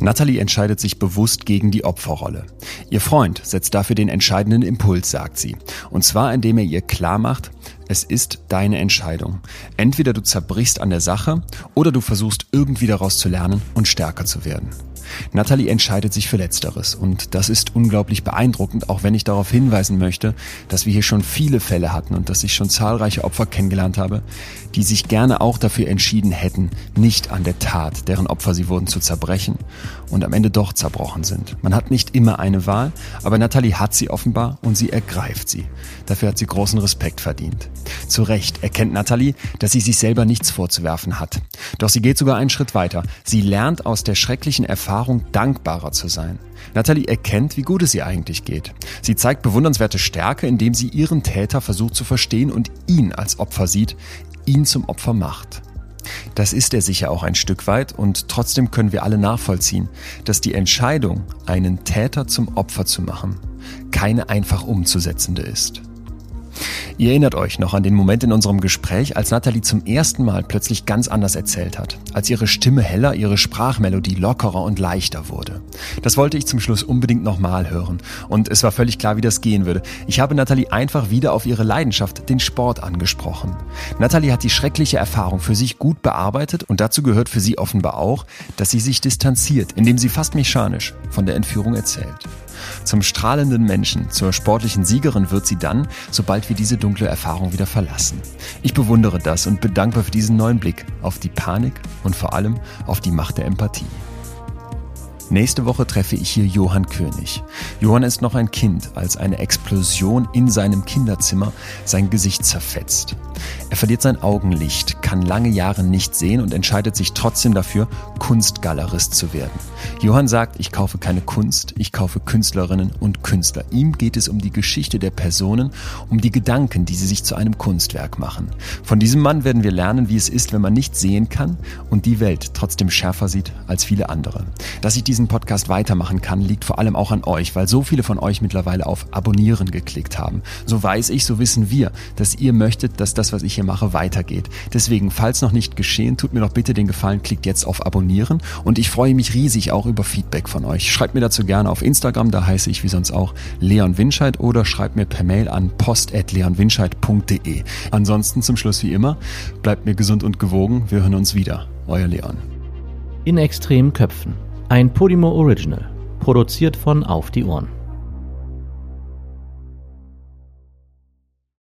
Natalie entscheidet sich bewusst gegen die Opferrolle. Ihr Freund setzt dafür den entscheidenden Impuls, sagt sie. Und zwar indem er ihr klar macht, es ist deine Entscheidung. Entweder du zerbrichst an der Sache oder du versuchst irgendwie daraus zu lernen und stärker zu werden. Natalie entscheidet sich für Letzteres und das ist unglaublich beeindruckend, auch wenn ich darauf hinweisen möchte, dass wir hier schon viele Fälle hatten und dass ich schon zahlreiche Opfer kennengelernt habe, die sich gerne auch dafür entschieden hätten, nicht an der Tat, deren Opfer sie wurden, zu zerbrechen und am Ende doch zerbrochen sind. Man hat nicht immer eine Wahl, aber Natalie hat sie offenbar und sie ergreift sie. Dafür hat sie großen Respekt verdient. Zu Recht erkennt Natalie, dass sie sich selber nichts vorzuwerfen hat. Doch sie geht sogar einen Schritt weiter. Sie lernt aus der schrecklichen Erfahrung dankbarer zu sein. Natalie erkennt, wie gut es ihr eigentlich geht. Sie zeigt bewundernswerte Stärke, indem sie ihren Täter versucht zu verstehen und ihn als Opfer sieht, ihn zum Opfer macht. Das ist er sicher auch ein Stück weit und trotzdem können wir alle nachvollziehen, dass die Entscheidung, einen Täter zum Opfer zu machen, keine einfach umzusetzende ist. Ihr erinnert euch noch an den Moment in unserem Gespräch, als Natalie zum ersten Mal plötzlich ganz anders erzählt hat, als ihre Stimme heller, ihre Sprachmelodie lockerer und leichter wurde. Das wollte ich zum Schluss unbedingt nochmal hören und es war völlig klar, wie das gehen würde. Ich habe Natalie einfach wieder auf ihre Leidenschaft, den Sport, angesprochen. Natalie hat die schreckliche Erfahrung für sich gut bearbeitet und dazu gehört für sie offenbar auch, dass sie sich distanziert, indem sie fast mechanisch von der Entführung erzählt. Zum strahlenden Menschen, zur sportlichen Siegerin wird sie dann, sobald wir diese dunkle Erfahrung wieder verlassen. Ich bewundere das und bedanke für diesen neuen Blick auf die Panik und vor allem auf die Macht der Empathie. Nächste Woche treffe ich hier Johann König. Johann ist noch ein Kind, als eine Explosion in seinem Kinderzimmer sein Gesicht zerfetzt. Er verliert sein Augenlicht, kann lange Jahre nicht sehen und entscheidet sich trotzdem dafür, Kunstgalerist zu werden. Johann sagt, ich kaufe keine Kunst, ich kaufe Künstlerinnen und Künstler. Ihm geht es um die Geschichte der Personen, um die Gedanken, die sie sich zu einem Kunstwerk machen. Von diesem Mann werden wir lernen, wie es ist, wenn man nicht sehen kann und die Welt trotzdem schärfer sieht als viele andere. Dass ich diesen Podcast weitermachen kann, liegt vor allem auch an euch, weil so viele von euch mittlerweile auf Abonnieren geklickt haben. So weiß ich, so wissen wir, dass ihr möchtet, dass das, was ich hier mache, weitergeht. Deswegen, falls noch nicht geschehen, tut mir doch bitte den Gefallen, klickt jetzt auf Abonnieren und ich freue mich riesig auch über Feedback von euch. Schreibt mir dazu gerne auf Instagram, da heiße ich wie sonst auch Leon Winscheid oder schreibt mir per Mail an post.leonwinscheid.de. Ansonsten zum Schluss wie immer, bleibt mir gesund und gewogen. Wir hören uns wieder. Euer Leon. In extremen Köpfen. Ein Podimo Original. Produziert von Auf die Ohren.